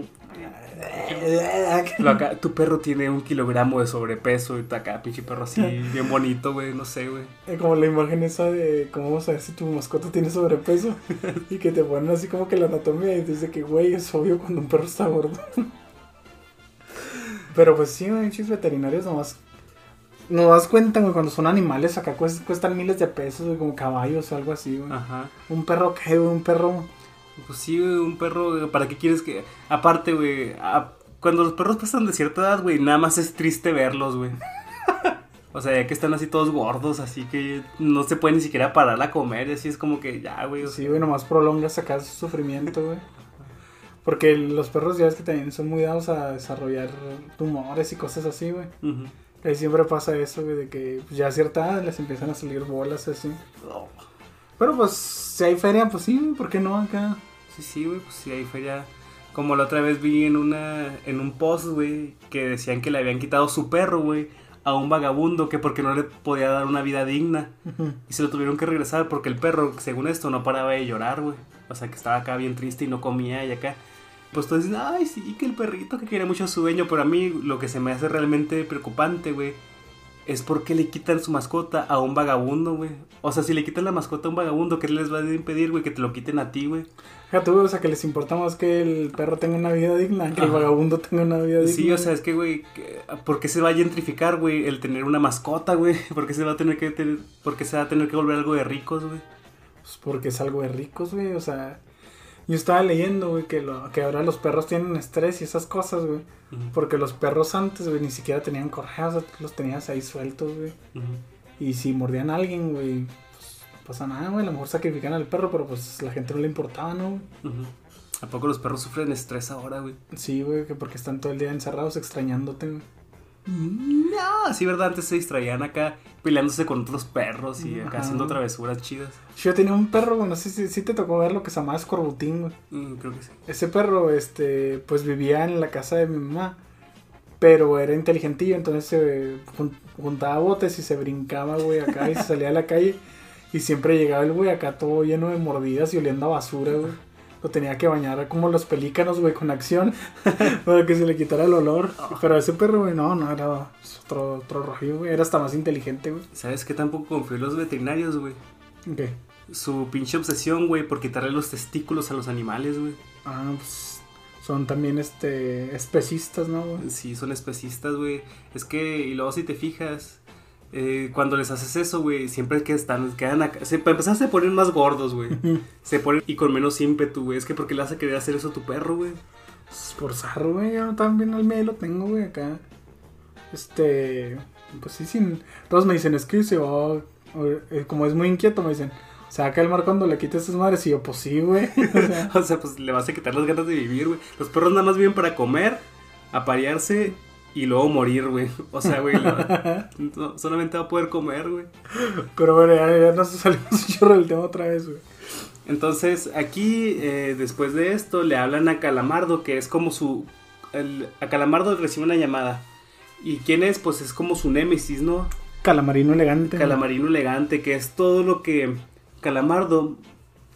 Lo acá, tu perro tiene un kilogramo de sobrepeso y acá, pinche perro así, bien bonito, güey, no sé, güey. Eh, Como la imagen esa de cómo vamos a ver si tu mascota tiene sobrepeso y que te ponen así como que la anatomía y dice que, güey, es obvio cuando un perro está gordo. Pero pues sí, güey, chis veterinarios nomás. Nos das cuenta, güey, cuando son animales acá cuest- cuestan miles de pesos, güey, como caballos o algo así, güey. Ajá. Un perro que, güey, un perro. Pues sí, güey, un perro, ¿para qué quieres que...? Aparte, güey, a- cuando los perros pasan de cierta edad, güey, nada más es triste verlos, güey. O sea, ya que están así todos gordos, así que no se puede ni siquiera parar a comer, y así es como que ya, güey. Sí, güey, nomás prolongas acá su sufrimiento, güey. Porque los perros ya ves que también son muy dados a desarrollar tumores y cosas así, güey. Ahí siempre pasa eso, güey, de que pues, ya a cierta edad les empiezan a salir bolas así. Pero pues, si hay feria, pues sí, ¿por qué no acá? Sí, sí, güey, pues ahí fue ya... Como la otra vez vi en una en un post, güey, que decían que le habían quitado su perro, güey, a un vagabundo que porque no le podía dar una vida digna. Y se lo tuvieron que regresar porque el perro, según esto, no paraba de llorar, güey. O sea, que estaba acá bien triste y no comía y acá. Pues todos dicen, ay, sí, que el perrito que quería mucho a su dueño. Pero a mí lo que se me hace realmente preocupante, güey, es porque le quitan su mascota a un vagabundo, güey. O sea, si le quitan la mascota a un vagabundo, ¿qué les va a impedir, güey? Que te lo quiten a ti, güey. Güey, o sea, que les importa más que el perro tenga una vida digna, que el vagabundo tenga una vida digna. Sí, o sea, es que, güey, ¿por qué se va a gentrificar, güey, el tener una mascota, güey? ¿Por qué se va a tener que tener, por qué se va a tener que volver algo de ricos, güey? Pues porque es algo de ricos, güey, o sea... Yo estaba leyendo, güey, que, lo, que ahora los perros tienen estrés y esas cosas, güey. Porque los perros antes, güey, ni siquiera tenían correas, los tenías ahí sueltos, güey. Y si mordían a alguien, güey, pues no pasa nada, güey. A lo mejor sacrifican al perro, pero pues la gente no le importaba, ¿no? Ujú. ¿A poco los perros sufren estrés ahora, güey? Sí, güey, que porque están todo el día encerrados extrañándote, güey. No, sí, ¿verdad? Antes se distraían acá peleándose con otros perros y acá Ajá. haciendo travesuras chidas. Yo tenía un perro, güey, no sé si, si te tocó ver lo que se llamaba escorbutín, güey. Mm, creo que sí. Ese perro, este, pues vivía en la casa de mi mamá, pero era inteligentillo, entonces se jun- juntaba botes y se brincaba, güey, acá y se salía a la calle. Y siempre llegaba el güey acá todo lleno de mordidas y oliendo a basura, güey. Lo tenía que bañar como los pelícanos, güey, con acción, para que se le quitara el olor. Pero ese perro, güey, no, no, era otro, otro rollo, güey. Era hasta más inteligente, güey. ¿Sabes qué tampoco confío en los veterinarios, güey? ¿Qué? Su pinche obsesión, güey, por quitarle los testículos a los animales, güey. Ah, pues son también, este, especistas, ¿no, güey? Sí, son especistas, güey. Es que, y luego si te fijas, eh, cuando les haces eso, güey, siempre que están, quedan acá. Se, para empezar, se ponen más gordos, güey. Se ponen y con menos ímpetu, güey. Es que porque le a querer hacer eso a tu perro, güey. Por zarro, güey, yo también al medio lo tengo, güey, acá. Este, pues sí, sin... Todos me dicen, es que se va, eh, como es muy inquieto, me dicen, se va a calmar cuando le quites sus madres. Y yo, pues sí, güey. O sea, O sea, pues le vas a quitar las ganas de vivir, güey. Los perros nada más viven para comer, aparearse y luego morir, güey. O sea, güey, no- solamente va a poder comer, güey. pero bueno, ya, ya nos salimos un chorro del tema otra vez, güey. Entonces, aquí, eh, después de esto, le hablan a Calamardo, que es como su... el- a Calamardo recibe una llamada. ¿Y quién es? Pues es como su némesis, ¿no? Calamarino elegante. Calamarino elegante, que es todo lo que Calamardo,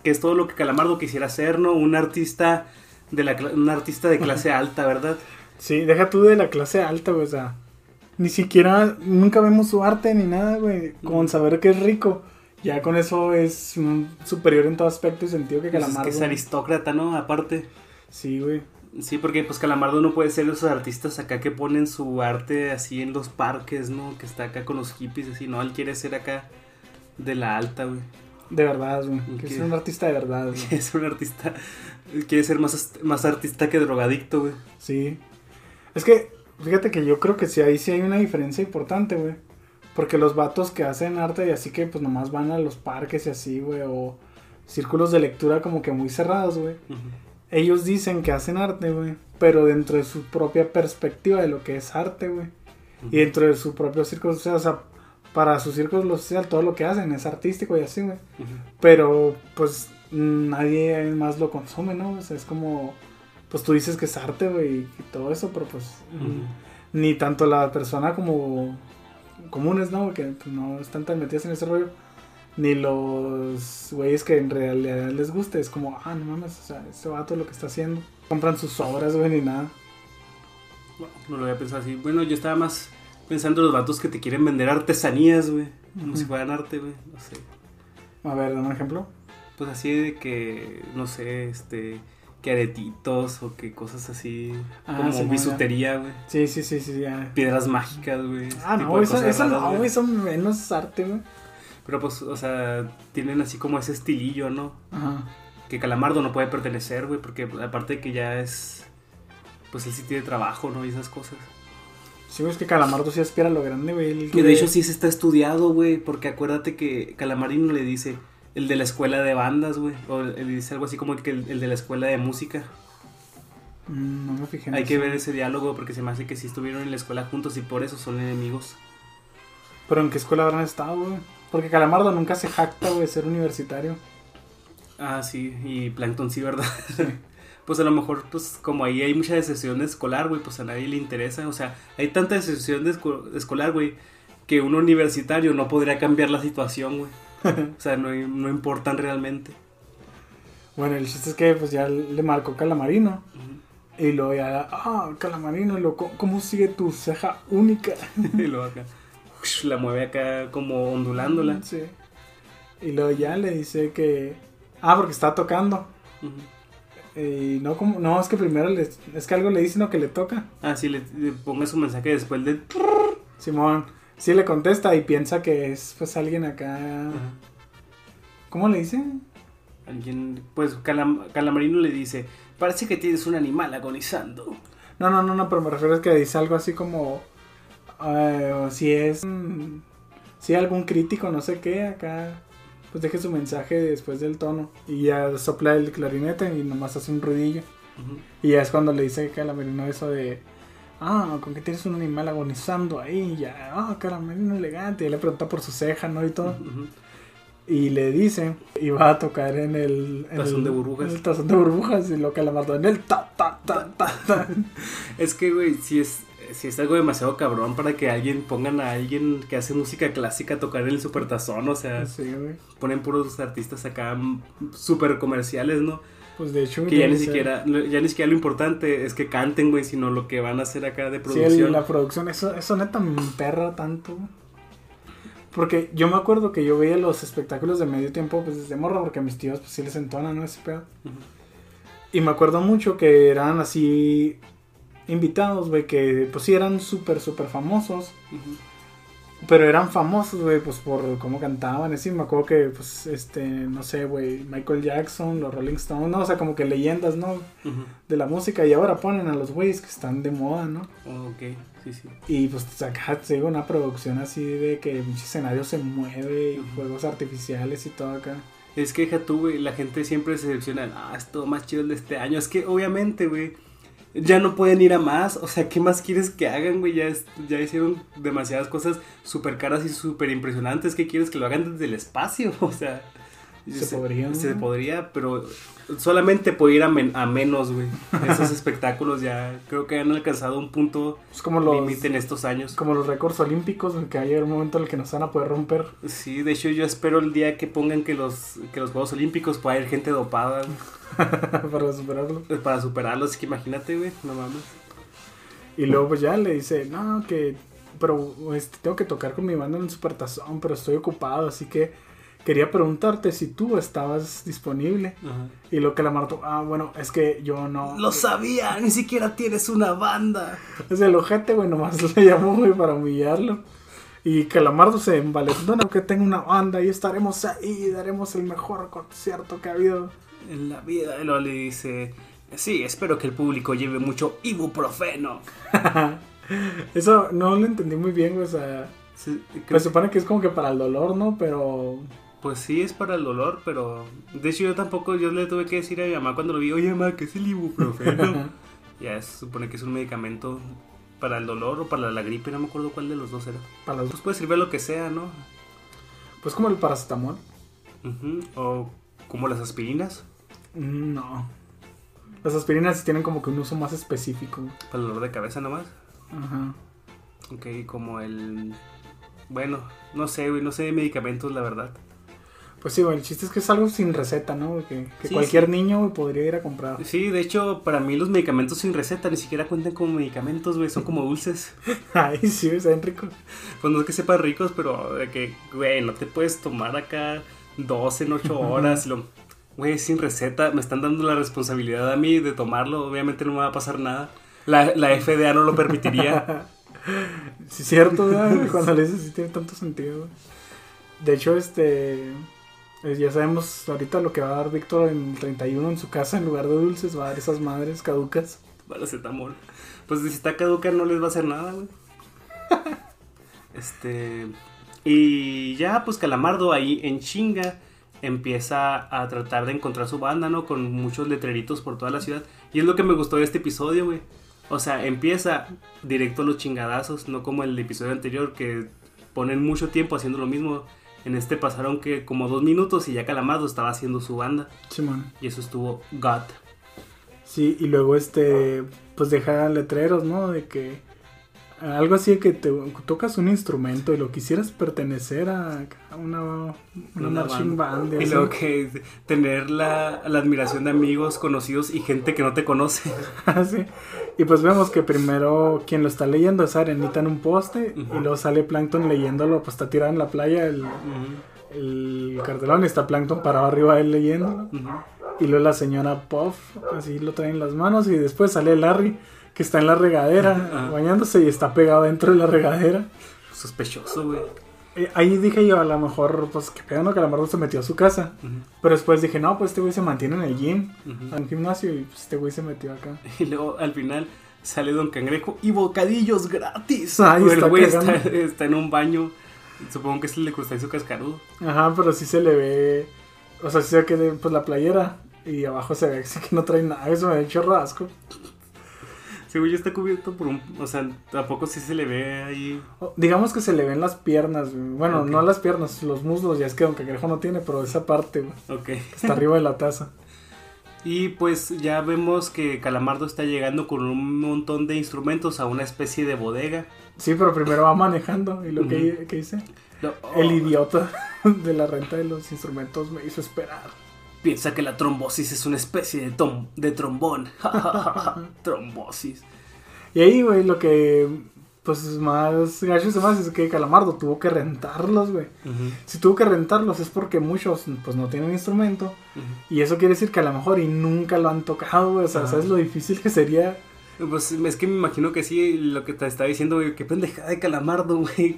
que es todo lo que Calamardo quisiera ser, ¿no? Un artista de la un artista de clase alta, ¿verdad? Sí, deja tú de la clase alta, güey, o sea, ni siquiera, nunca vemos su arte ni nada, güey, con saber que es rico. Ya con eso es superior en todo aspecto y sentido que Pues es Calamardo. que es aristócrata, ¿no? Aparte. Sí, güey. Sí, porque pues Calamardo no puede ser esos artistas acá que ponen su arte así en los parques, ¿no? Que está acá con los hippies, así, no, él quiere ser acá de la alta, güey. De verdad, güey. Es un artista de verdad, güey. Es un artista, quiere ser más, más artista que drogadicto, güey. Sí. Es que, fíjate que yo creo que sí, ahí sí hay una diferencia importante, güey. Porque los vatos que hacen arte y así que pues nomás van a los parques y así, güey, o círculos de lectura como que muy cerrados, güey. Ellos dicen que hacen arte, güey, pero dentro de su propia perspectiva de lo que es arte, güey. Y dentro de su propio círculo social, o sea, para su círculo social todo lo que hacen es artístico y así, güey. Pero pues nadie más lo consume, ¿no? O sea, es como pues tú dices que es arte, güey, y todo eso, pero pues Ujú. ni tanto la persona como comunes, ¿no? Que pues, no están tan metidas en ese rollo. Ni los güeyes que en realidad les guste. Es como, ah, no mames, o sea, ese vato lo que está haciendo. Compran sus obras, güey, ni nada. No, no lo había pensado así. Bueno, yo estaba más pensando en los vatos que te quieren vender artesanías, güey. Como Ujú. si fueran arte, güey. No sé. A ver, dame un ejemplo. Pues así de que, no sé, este, que aretitos o que cosas así, Ah, como sí, bisutería, güey. Sí, sí, sí, sí, ya. Piedras mágicas, güey. Ah, no, eso, eso raras, no, güey, eso menos arte, güey. Pero pues, o sea, tienen así como ese estilillo, ¿no? Ajá. Que Calamardo no puede pertenecer, güey, porque aparte de que ya es, pues él sí tiene trabajo, ¿no? Y esas cosas. Sí, güey, es que Calamardo sí aspira a lo grande, güey. Que de hecho sí se está estudiado, güey, porque acuérdate que Calamarino le dice el de la escuela de bandas, güey, o dice algo así como que el, el de la escuela de música. Mm, no me fijé en Hay que ver ese diálogo porque se me hace que sí estuvieron en la escuela juntos y por eso son enemigos. Pero ¿en qué escuela habrán estado, güey? Porque Calamardo nunca se jacta, güey, de ser universitario. Ah, sí, y Plankton sí, ¿verdad? pues a lo mejor, pues como ahí hay mucha decepción escolar, güey, pues a nadie le interesa. O sea, hay tanta decepción de esco- escolar, güey, que un universitario no podría cambiar la situación, güey. O sea, no, no importan realmente. Bueno, el chiste es que pues ya le marcó Calamarino. Y luego ya, ah, Calamarino, lo, ¿cómo sigue tu ceja única? y luego acá, la mueve acá como ondulándola. Sí. Y luego ya le dice que, ah, porque está tocando. Y no, como, no, es que primero le, es que algo le dice, no, que le toca. Ah, sí, le, le ponga su mensaje después de... Simón, sí le contesta y piensa que es pues alguien acá. ¿Cómo le dice? Alguien, pues Calam- Calamarino le dice, parece que tienes un animal agonizando. No, no, no, no, pero me refiero a que dice algo así como. eh, si es. mm, Si algún crítico, no sé qué, acá. Pues deje su mensaje después del tono. Y ya sopla el clarinete y nomás hace un ruidillo. Y ya es cuando le dice Calamarino eso de. Ah, con que tienes un animal agonizando ahí, ya. Ah, Calamarino elegante. Y le pregunta por su ceja, ¿no? Y todo. Y le dice, y va a tocar en el. en Tazón el- de burbujas. En el tazón de burbujas. Y lo Calamardo en el ta, ta, ta, ta, ta. Es que, güey, si es, si es algo demasiado cabrón para que alguien pongan a alguien que hace música clásica a tocar en el supertazón, o sea, Sí, ponen puros artistas acá súper comerciales, ¿no? Pues de hecho. Que ya ni siquiera, ya ni siquiera lo importante es que canten, güey, sino lo que van a hacer acá de Sí, producción. el- la producción, eso, eso neta me perra tanto. Porque yo me acuerdo que yo veía los espectáculos de medio tiempo pues desde morro, porque a mis tíos pues sí les entonan, ¿no? Ese pedo. Y me acuerdo mucho que eran así invitados, güey, que pues sí eran súper, súper famosos. Ujú. Pero eran famosos, güey, pues por cómo cantaban, así. Me acuerdo que, pues, este, no sé, güey, Michael Jackson, los Rolling Stones, ¿no? O sea, como que leyendas, ¿no? De la música. Y ahora ponen a los güeyes que están de moda, ¿no? Oh, ok, sí, sí. Y pues acá digo una producción así de que mucho escenario se mueve y Ujú. juegos artificiales y todo acá. Es que, deja tú, güey, la gente siempre se decepciona. Ah, es todo más chido el de este año. Es que, obviamente, güey, ya no pueden ir a más. O sea, ¿qué más quieres que hagan, güey? Ya, es- ya hicieron demasiadas cosas súper caras y súper impresionantes. ¿Qué quieres que lo hagan desde el espacio? O sea, Se podría, Se podría, pero solamente puede ir a, men- a menos, güey. Esos espectáculos ya creo que han alcanzado un punto Es como los, límite en estos años. como los récords olímpicos, que llegar un momento en el que nos van a poder romper. Sí, de hecho yo espero el día que pongan que los, que los Juegos Olímpicos pueda haber gente dopada para superarlo. para superarlos. Así que imagínate, güey, no mames. Y luego pues ya le dice, no, que, pero este, tengo que tocar con mi banda en el Supertazón, pero estoy ocupado, así que quería preguntarte si tú estabas disponible. Y lo que la ah, bueno, es que yo no. Lo sabía, ni siquiera tienes una banda. Es el ojete, güey, nomás le llamó, güey, para humillarlo. Y Calamardo se envalentona que tenga una banda y estaremos ahí, daremos el mejor concierto que ha habido. En la vida, y le dice, sí, espero que el público lleve mucho ibuprofeno. Eso no lo entendí muy bien, o sea, Sí, pues supone que es como que para el dolor, ¿no? Pero Pues sí, es para el dolor, pero de hecho yo tampoco, yo le tuve que decir a mi mamá cuando lo vi, oye mamá, ¿qué es el ibuprofeno? ya se supone que es un medicamento para el dolor o para la gripe, no me acuerdo cuál de los dos era. para los Pues puede servir a lo que sea, ¿no? pues como el paracetamol. O como las aspirinas. No. Las aspirinas tienen como que un uso más específico. Para el dolor de cabeza nomás. Ajá. Ok, como el... Bueno, no sé, güey, no sé de medicamentos, la verdad. Pues sí, güey, el chiste es que es algo sin receta, ¿no? Que, que Sí, cualquier sí. niño podría ir a comprar. Sí, de hecho, para mí los medicamentos sin receta ni siquiera cuentan como medicamentos, güey, son como dulces. Ay, sí, saben rico. Pues no es que sepan ricos, pero de que, güey, no te puedes tomar acá dos en ocho horas. lo, güey, sin receta, me están dando la responsabilidad a mí de tomarlo. Obviamente no me va a pasar nada. La, la FDA no lo permitiría. Sí, cierto, güey, cuando le dices sí tiene tanto sentido. De hecho, este. eh, Ya sabemos ahorita lo que va a dar Víctor en el 31 en su casa, en lugar de dulces, va a dar esas madres caducas. Paracetamol. Pues si está caduca no les va a hacer nada, güey. Este. Y ya, pues Calamardo ahí en chinga empieza a tratar de encontrar su banda, ¿no? Con muchos letreritos por toda la ciudad. Y es lo que me gustó de este episodio, güey. O sea, empieza directo a los chingadazos, no como el episodio anterior que ponen mucho tiempo haciendo lo mismo. En este pasaron que como dos minutos y ya Calamardo estaba haciendo su banda. Simón. Y eso estuvo God. Sí, y luego este. Pues deja letreros, ¿no? De que. Algo así de que te tocas un instrumento y lo quisieras pertenecer a una, una, Una marching band. y luego que tener la, la admiración de amigos, conocidos y gente que no te conoce. Sí. Y pues vemos que primero quien lo está leyendo es Arenita en un poste y luego sale Plankton leyéndolo, pues está tirado en la playa el, el cartelón y está Plankton parado arriba de él leyéndolo. Y luego la señora Puff, así lo trae en las manos y después sale Larry que está en la regadera bañándose y está pegado dentro de la regadera. Sospechoso, güey. Eh, ahí dije yo, a lo mejor, pues que pedo. Que a lo mejor se metió a su casa. Ujú. Pero después dije, no, pues este güey se mantiene en el gym, en un gimnasio y pues, este güey se metió acá. Y luego al final sale Don Cangrejo y bocadillos gratis. Ay, Pero está el güey está, está en un baño. Supongo que es el de crustáceo cascarudo. Ajá, pero sí se le ve. O sea, sí se ve que pues la playera y abajo se ve que no trae nada. Eso me ha hecho rasco. Ese güey está cubierto por un. O sea, tampoco sí se le ve ahí. O- Digamos que se le ven las piernas, güey. Bueno, no las piernas, los muslos. Ya es que Don Cangrejo no tiene, pero esa parte, güey. Ok. Está arriba de la taza. Y pues ya vemos que Calamardo está llegando con un montón de instrumentos a una especie de bodega. Sí, pero primero va manejando. ¿Y lo que, que dice? El oh, idiota de la renta de los instrumentos me hizo esperar. Piensa que la trombosis es una especie de, tom- de trombón. trombosis. Y ahí, güey, lo que. Pues más gacho se más es que Calamardo tuvo que rentarlos, güey. Si tuvo que rentarlos es porque muchos pues no tienen instrumento. Y eso quiere decir que a lo mejor y nunca lo han tocado, güey. O sea, Ajá. ¿sabes lo difícil que sería? Pues es que me imagino que sí, lo que te estaba diciendo, güey, qué pendejada de Calamardo, güey.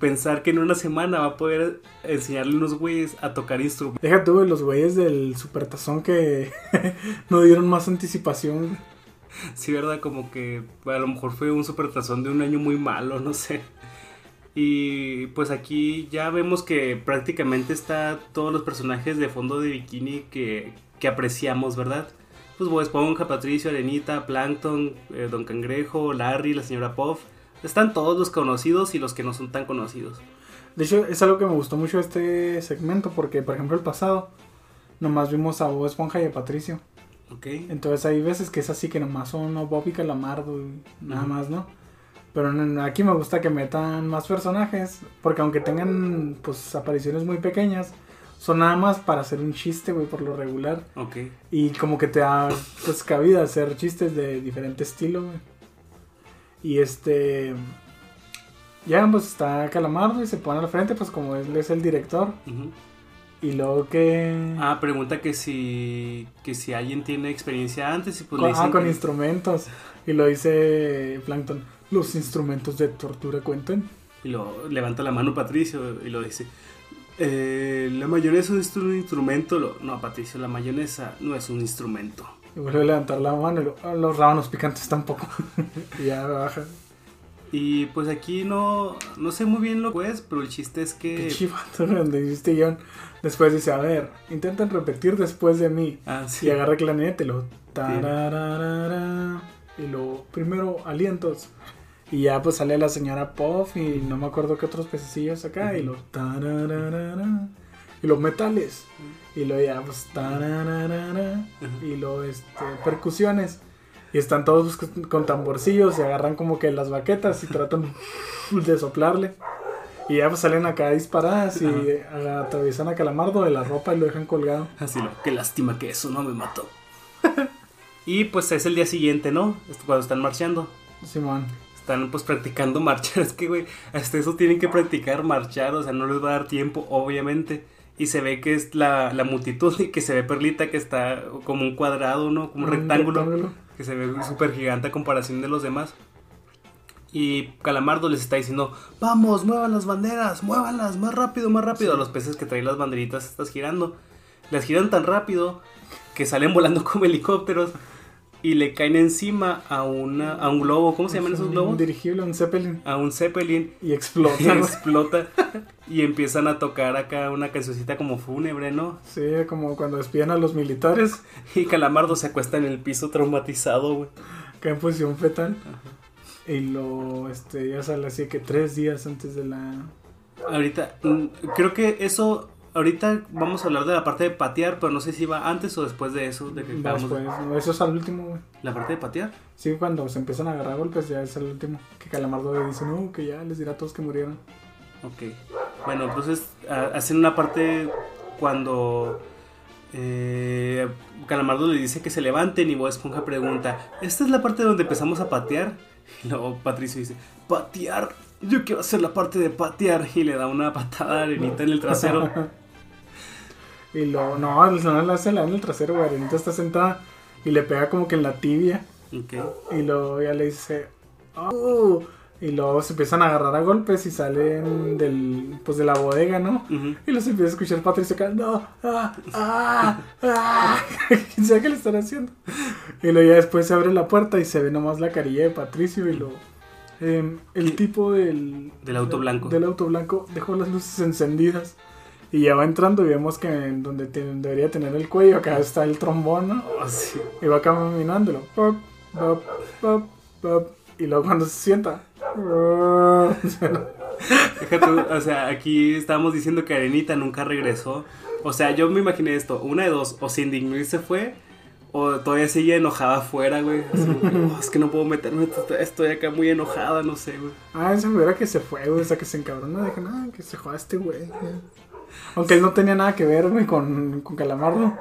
Pensar que en una semana va a poder enseñarle a unos güeyes a tocar instrumentos. Deja tú, güey, los güeyes del supertazón que no dieron más anticipación. Sí, ¿verdad? Como que a lo mejor fue un supertazón de un año muy malo, no sé. Y pues aquí ya vemos que prácticamente está todos los personajes de fondo de bikini que, que apreciamos, ¿verdad? Pues Bob Esponja, Patricio, Arenita, Plankton, eh, Don Cangrejo, Larry, la señora Puff. Están todos los conocidos y los que no son tan conocidos. De hecho, es algo que me gustó mucho este segmento porque, por ejemplo, el pasado nomás vimos a Bob Esponja y a Patricio. ¿Ok? Entonces hay veces que es así que nomás son. Bob y Calamardo y nada Ujú. más, ¿no? Pero aquí me gusta que metan más personajes, porque aunque tengan pues apariciones muy pequeñas, son nada más para hacer un chiste, güey, por lo regular. Ok. Y como que te da pues cabida hacer chistes de diferente estilo, güey. Y este... Ya, pues está Calamardo y se pone al frente, pues como él es el director. Y luego que... Ah, pregunta que si, que si alguien tiene experiencia antes y pues Con, le ah, dicen con que- instrumentos. Y lo dice Plankton. Los instrumentos de tortura cuentan. Y lo levanta la mano Patricio y lo dice. "Eh, la mayonesa es un instrumento. No, Patricio, la mayonesa no es un instrumento. Y vuelve a levantar la mano y lo- "Ah, los rábanos picantes tampoco. y ya baja. Y pues aquí no, no sé muy bien lo que es, pero el chiste es que... Pinche vato, donde dijiste John. Después dice, a ver, intentan repetir después de mí. Ah, sí. Y agarra el clarinete y lo... y lo... Primero, alientos. Y ya pues sale la señora Puff y no me acuerdo qué otros pececillos acá. Y lo... tarararara. y los metales. Y luego ya, pues, tarararara, y luego, este, percusiones. Y están todos con- tamborcillos y agarran como que las baquetas y tratan de soplarle. Y ya pues salen acá disparadas y Ajá. atraviesan a Calamardo de la ropa y lo dejan colgado. Así lo, qué lástima que eso no me mató. y pues es el día siguiente, ¿no? Cuando están marchando. Simón. Están pues practicando marchar. Es que, güey, hasta eso tienen que practicar marchar. O sea, no les va a dar tiempo, obviamente. Y se ve que es la, la multitud y que se ve Perlita que está como un cuadrado, ¿no? Como un rectángulo. Que se ve súper gigante a comparación de los demás. Y Calamardo les está diciendo, vamos, muevan las banderas, muévanlas, más rápido, más rápido. A los peces que traen las banderitas estas girando. Las giran tan rápido que salen volando como helicópteros y le caen encima a, una, a un globo. ¿Cómo se llaman esos Un globos? dirigible, un Zeppelin. A un Zeppelin. Y Y explota. güey. explota y empiezan a tocar acá una cancioncita como fúnebre, ¿no? Sí, como cuando despiden a los militares. Y Calamardo se acuesta en el piso traumatizado, güey. Acá en posición fetal. Y lo, este, ya sale así que tres días antes de la... Ahorita, mm, creo que eso, ahorita vamos a hablar de la parte de patear, pero no sé si va antes o después de eso, de que de- después, eso es al último, güey. La parte de patear. Sí, cuando se empiezan a agarrar golpes ya es el último. Que Calamardo le dice, no, que ya les dirá a todos que murieron. Ok. Bueno, entonces hacen una parte cuando eh, Calamardo le dice que se levanten y Bob Esponja pregunta, ¿esta es la parte donde empezamos a patear? Y luego Patricio dice, ¿patear? Yo quiero hacer la parte de patear. Y le da una patada a Arenita en el trasero. y lo, no, el no le hace la en el trasero, güey. Arenita está sentada y le pega como que en la tibia. Ok. Y luego ya le dice, "Oh", Y luego se empiezan a agarrar a golpes y salen del, pues de la bodega, ¿no? Ujú. Y los empieza a escuchar Patricio acá, no, ah, ah, ah. ¿Quién sabe qué le están haciendo? Y luego ya después se abre la puerta y se ve nomás la carilla de Patricio y lo... em, el tipo del... Del auto blanco. Del auto blanco dejó las luces encendidas. Y ya va entrando y vemos que en donde te- debería tener el cuello, acá está el trombón, ¿no? Oh, sí. Y va caminándolo. Pop, pop, pop, pop. Y luego cuando se sienta. O sea, aquí estábamos diciendo que Arenita nunca regresó. O sea, yo me imaginé esto, una de dos, o se indignó y se fue, o todavía sigue enojada afuera, güey. "Oh, es que no puedo meterme, estoy- acá muy enojada, no sé, güey. Ah, güey era que se fue, güey. O sea, que se encabronó. Dije, no, que se joda este güey. Aunque él no tenía nada que ver, güey, con, con Calamardo.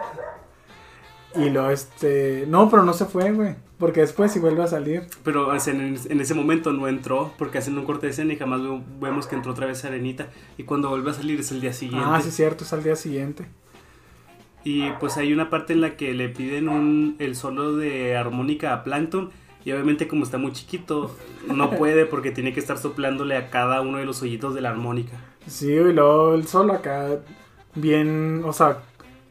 Y lo, este. No, pero no se fue, güey. Porque después sí vuelve a salir. Pero o sea, en, en ese momento no entró, porque hacen un corte de escena y jamás ve- vemos que entró otra vez Arenita. Y cuando vuelve a salir es el día siguiente. Ah, sí, es cierto, es al día siguiente. Y pues hay una parte en la que le piden un, el solo de armónica a Plankton. Y obviamente como está muy chiquito, no puede porque tiene que estar soplándole a cada uno de los hoyitos de la armónica. Sí, y luego el solo acá, bien, o sea,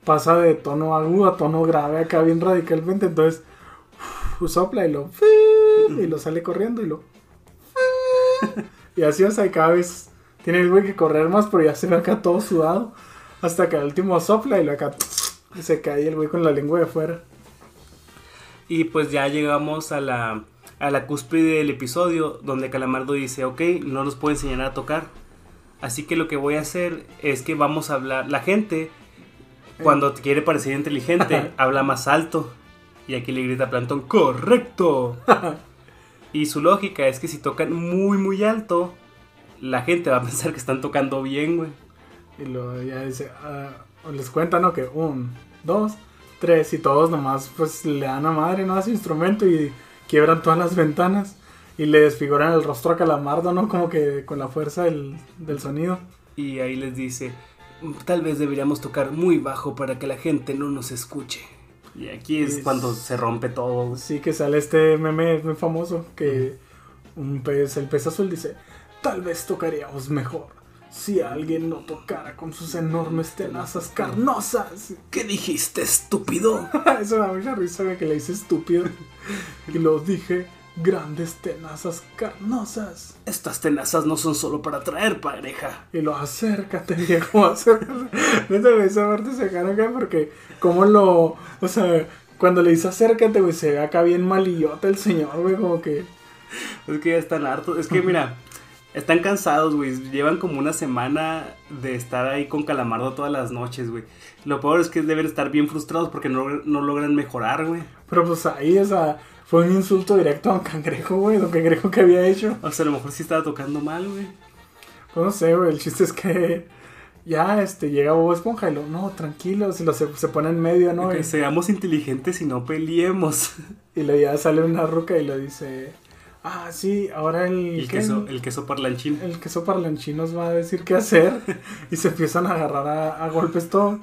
pasa de tono agudo a tono grave acá bien radicalmente. Entonces, sopla y lo. Y lo sale corriendo y lo. Y así, o sea, cada vez tiene el güey que correr más, pero ya se ve acá todo sudado. Hasta que al último sopla y lo acá. Se cae el güey con la lengua de fuera. Y pues ya llegamos a la, a la cúspide del episodio donde Calamardo dice, ok, no nos puedo enseñar a tocar. Así que lo que voy a hacer es que vamos a hablar, la gente cuando quiere parecer inteligente habla más alto. Y aquí le grita a Plantón, correcto. y su lógica es que si tocan muy muy alto, la gente va a pensar que están tocando bien, güey. Y ya dice, ah, les cuenta, ¿no? Que un, dos, tres, y todos nomás pues le dan a madre, ¿no? A su instrumento y quiebran todas las ventanas y le desfiguran el rostro a Calamardo, ¿no? Como que con la fuerza del, del sonido. Y ahí les dice, tal vez deberíamos tocar muy bajo para que la gente no nos escuche. Y aquí es Es- cuando se rompe todo. Sí que sale este meme muy famoso que un pez, el pez azul dice, tal vez tocaríamos mejor si alguien no tocara con sus enormes tenazas carnosas. ¿Qué dijiste, estúpido? Eso me da mucha risa que le dice estúpido. Y lo dije, grandes tenazas carnosas. Estas tenazas no son solo para traer pareja. Y lo acércate, viejo, acércate. Neta, güey, esa parte se gana acá porque como lo, o sea, cuando le dice acércate, güey, se ve acá bien malillota el señor, güey, como que... Es que ya están hartos. Es que mira, Están cansados, güey. Llevan como una semana de estar ahí con Calamardo todas las noches, güey. Lo peor es que deben estar bien frustrados porque no, no logran mejorar, güey. Pero pues ahí, o sea, fue un insulto directo a Don Cangrejo, güey. Don Cangrejo que había hecho. O sea, a lo mejor sí estaba tocando mal, güey. Pues no sé, güey. El chiste es que ya este llega Bob Esponja y lo, no, tranquilos. Y lo se, se pone en medio, ¿no? Que Y, seamos inteligentes y no peleemos. y luego ya sale una ruca y lo dice, ah, sí, ahora el. El ¿qué? queso, el queso parlanchín. el queso parlanchín nos va a decir qué hacer. y se empiezan a agarrar a, a golpes todo.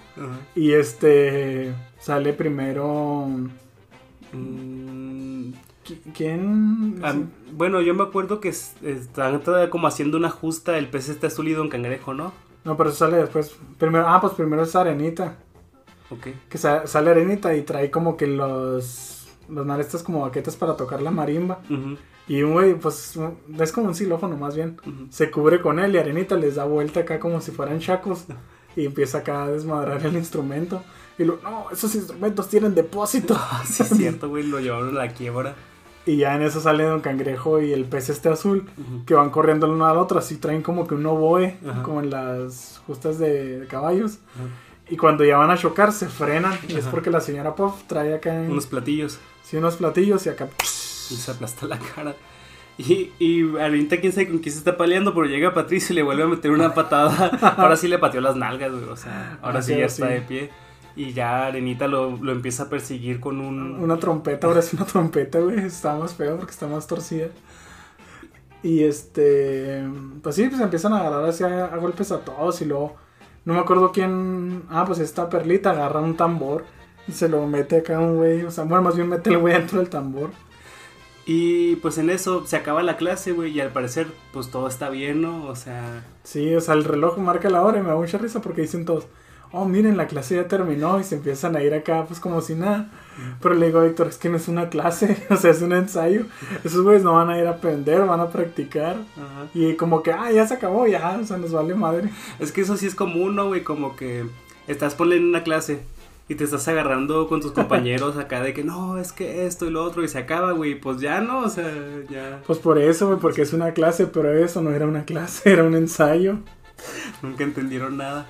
Y este sale primero. Mm, ¿qui- ¿Quién? ah, bueno, yo me acuerdo que es- están todavía como haciendo una justa el pez este azul y Don Cangrejo, ¿no? No, pero eso sale después. Primero, ah, pues primero es Arenita. Ok. Que sa- sale Arenita y trae como que los. Los marestas como baquetas para tocar la marimba. Y un güey, pues es como un xilófono más bien. Se cubre con él y Arenita les da vuelta acá como si fueran chacos. Y empieza acá a desmadrar el instrumento. Y lo, no, esos instrumentos tienen depósito. Sí, es cierto, güey. Lo llevaron a la quiebra. Y ya en eso sale Don Cangrejo y el pez este azul. Que van corriendo el uno al otro. Así traen como que un oboe. Como en las justas de, de caballos. Y cuando ya van a chocar, se frenan. Y es porque la señora Puff trae acá en- Unos platillos. sí, unos platillos y acá. Y se aplasta la cara. Y, y ahorita quién sabe con quién se está paleando, pero llega Patricio y le vuelve a meter una patada. Ahora sí le pateó las nalgas, güey. O sea, ahora Ah, sí ya sí. está de pie. Y ya Arenita lo, lo empieza a perseguir con un... Una trompeta, ahora es una trompeta, güey. Está más feo porque está más torcida. Y este. Pues sí, pues empiezan a agarrar hacia a golpes a todos. Y luego. No me acuerdo quién. Ah, pues esta perlita agarra un tambor. Y se lo mete acá a un güey. O sea, bueno, más bien mete el güey dentro del tambor. Y pues en eso se acaba la clase, güey. Y al parecer, pues todo está bien, ¿no? O sea... Sí, o sea, el reloj marca la hora y me da mucha risa porque dicen todos. Oh, miren, la clase ya terminó y se empiezan a ir acá, pues como si nada. Pero le digo a Víctor, es que no es una clase, o sea, es un ensayo. Esos güeyes no van a ir a aprender, van a practicar. Ajá. Y como que, ah, ya se acabó, ya, o sea, nos vale madre. Es que eso sí es común, ¿no, güey? Como que estás poniendo una clase y te estás agarrando con tus compañeros acá de que no, es que esto y lo otro y se acaba, güey. Pues ya no, o sea, ya Pues por eso, güey, porque es una clase, pero eso no era una clase, era un ensayo. nunca entendieron nada.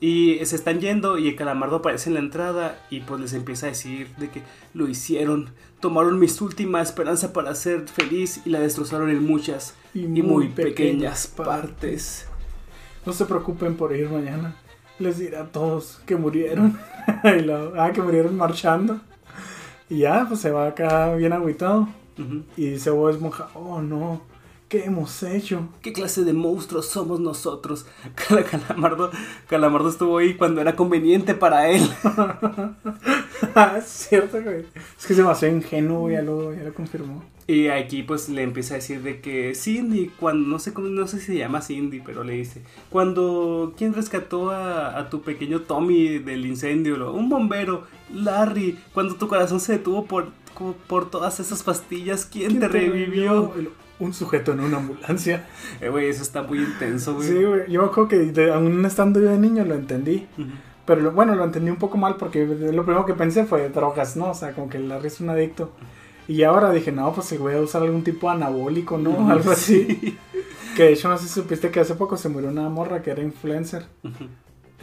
Y se están yendo y el calamardo aparece en la entrada y pues les empieza a decir de que lo hicieron, tomaron mis última esperanza para ser feliz y la destrozaron en muchas y muy, pequeñas partes. No se preocupen por ir mañana. Les diré a todos que murieron. y luego, ah, que murieron marchando. Y ya, pues se va acá bien agüitado. Ujú. Y dice Bob Esponja, oh no, ¿qué hemos hecho? ¿Qué clase de monstruos somos nosotros? Cal- Calamardo, Calamardo estuvo ahí cuando era conveniente para él. Ah, es cierto, güey. Es que se me hace ingenuo, ya lo, ya lo confirmó. Y aquí pues le empieza a decir de que Cindy, cuando, no sé cómo, no sé si se llama Cindy, pero le dice, cuando, ¿quién rescató a, a tu pequeño Tommy del incendio? Lo- Un bombero, Larry, cuando tu corazón se detuvo por, por todas esas pastillas, ¿quién, te revivió? Un sujeto en una ambulancia. Eh, güey, eso está muy intenso, güey. Sí, güey. Yo me acuerdo que de- aún estando yo de niño lo entendí. Pero lo- bueno, lo entendí un poco mal porque lo primero que pensé fue drogas, ¿no? O sea, como que Larry es un adicto. Y ahora dije, no, pues si voy a usar algún tipo de anabólico, ¿no? Algo así. Sí. Que de hecho no sé si supiste que hace poco se murió una morra que era influencer. Ujú.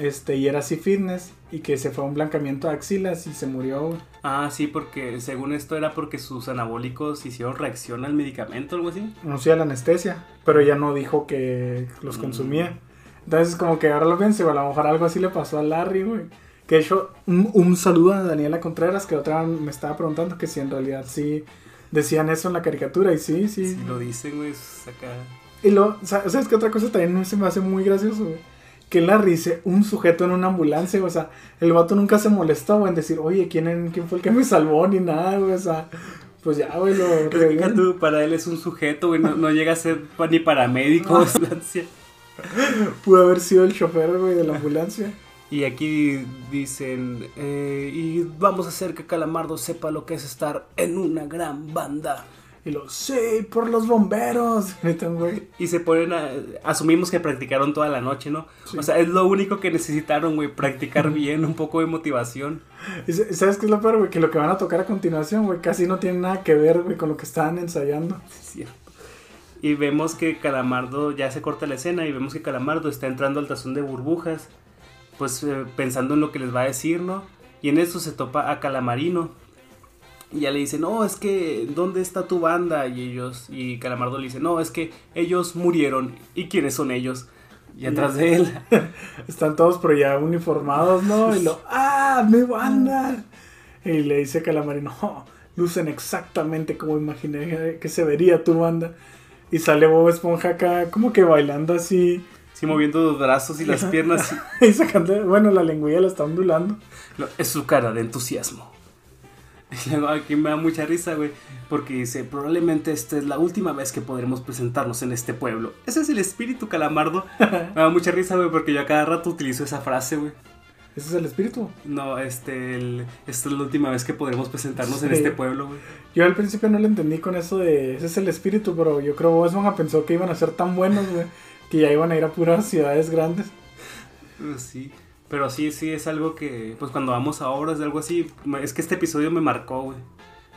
Este, y era así fitness. Y que se fue a un blancamiento de axilas y se murió. Ah, sí, porque según esto era porque sus anabólicos hicieron reacción al medicamento o algo así. No sé, la anestesia. Pero ella no dijo que los Mm. consumía. Entonces, como que ahora lo pienso, a lo mejor algo así le pasó a Larry, güey. Que de hecho, un, un saludo a Daniela Contreras, que otra me estaba preguntando que si en realidad sí decían eso en la caricatura. Y sí, sí. Si lo dicen, güey, acá. Y lo, sa- ¿sabes qué otra cosa también se me hace muy gracioso, güey? Que Larry dice, un sujeto en una ambulancia, o sea, el vato nunca se molestó, güey, en decir, oye, ¿quién, ¿quién fue el que me salvó? Ni nada, güey, o sea, pues ya, güey, lo reviven. tú, para él es un sujeto, güey, no, no llega a ser ni paramédico. o ambulancia. Pudo haber sido el chofer, güey, de la ambulancia. y aquí dicen, eh, y vamos a hacer que Calamardo sepa lo que es estar en una gran banda. Y lo, sí, por los bomberos. Y se ponen a... Asumimos que practicaron toda la noche, ¿no? Sí. O sea, es lo único que necesitaron, güey, practicar bien, un poco de motivación. Y sa- ¿Sabes qué es lo peor, güey? Que lo que van a tocar a continuación, güey, casi no tiene nada que ver, güey, con lo que estaban ensayando. Sí, es cierto. Y vemos que Calamardo, ya se corta la escena y vemos que Calamardo está entrando al tazón de burbujas, pues eh, pensando en lo que les va a decir, ¿no? Y en eso se topa a Calamarino. Y ya le dice, no, es que, ¿dónde está tu banda? Y ellos, y Calamardo le dice, no, es que ellos murieron. ¿Y quiénes son ellos? Y atrás de él. Están todos pero ya uniformados, ¿no? Y lo, ¡ah, mi banda! Y le dice Calamarino, oh, lucen exactamente como imaginé que se vería tu banda. Y sale Bob Esponja acá, como que bailando así. Sí, moviendo los brazos y las piernas. y sacando, bueno, la lengüilla la está ondulando. Es su cara de entusiasmo. Aquí me da mucha risa, güey, porque dice, probablemente esta es la última vez que podremos presentarnos en este pueblo. Ese es el espíritu calamardo. me da mucha risa, güey, porque yo a cada rato utilizo esa frase, güey. ¿Ese es el espíritu? No, este, el, esta es la última vez que podremos presentarnos en este pueblo, güey. Yo al principio no lo entendí con eso de, ese es el espíritu, pero yo creo que Bob pensó que iban a ser tan buenos, güey, que ya iban a ir a puras ciudades grandes. Sí. Pero sí, sí, es algo que, pues cuando vamos a obras de algo así, es que este episodio me marcó, güey.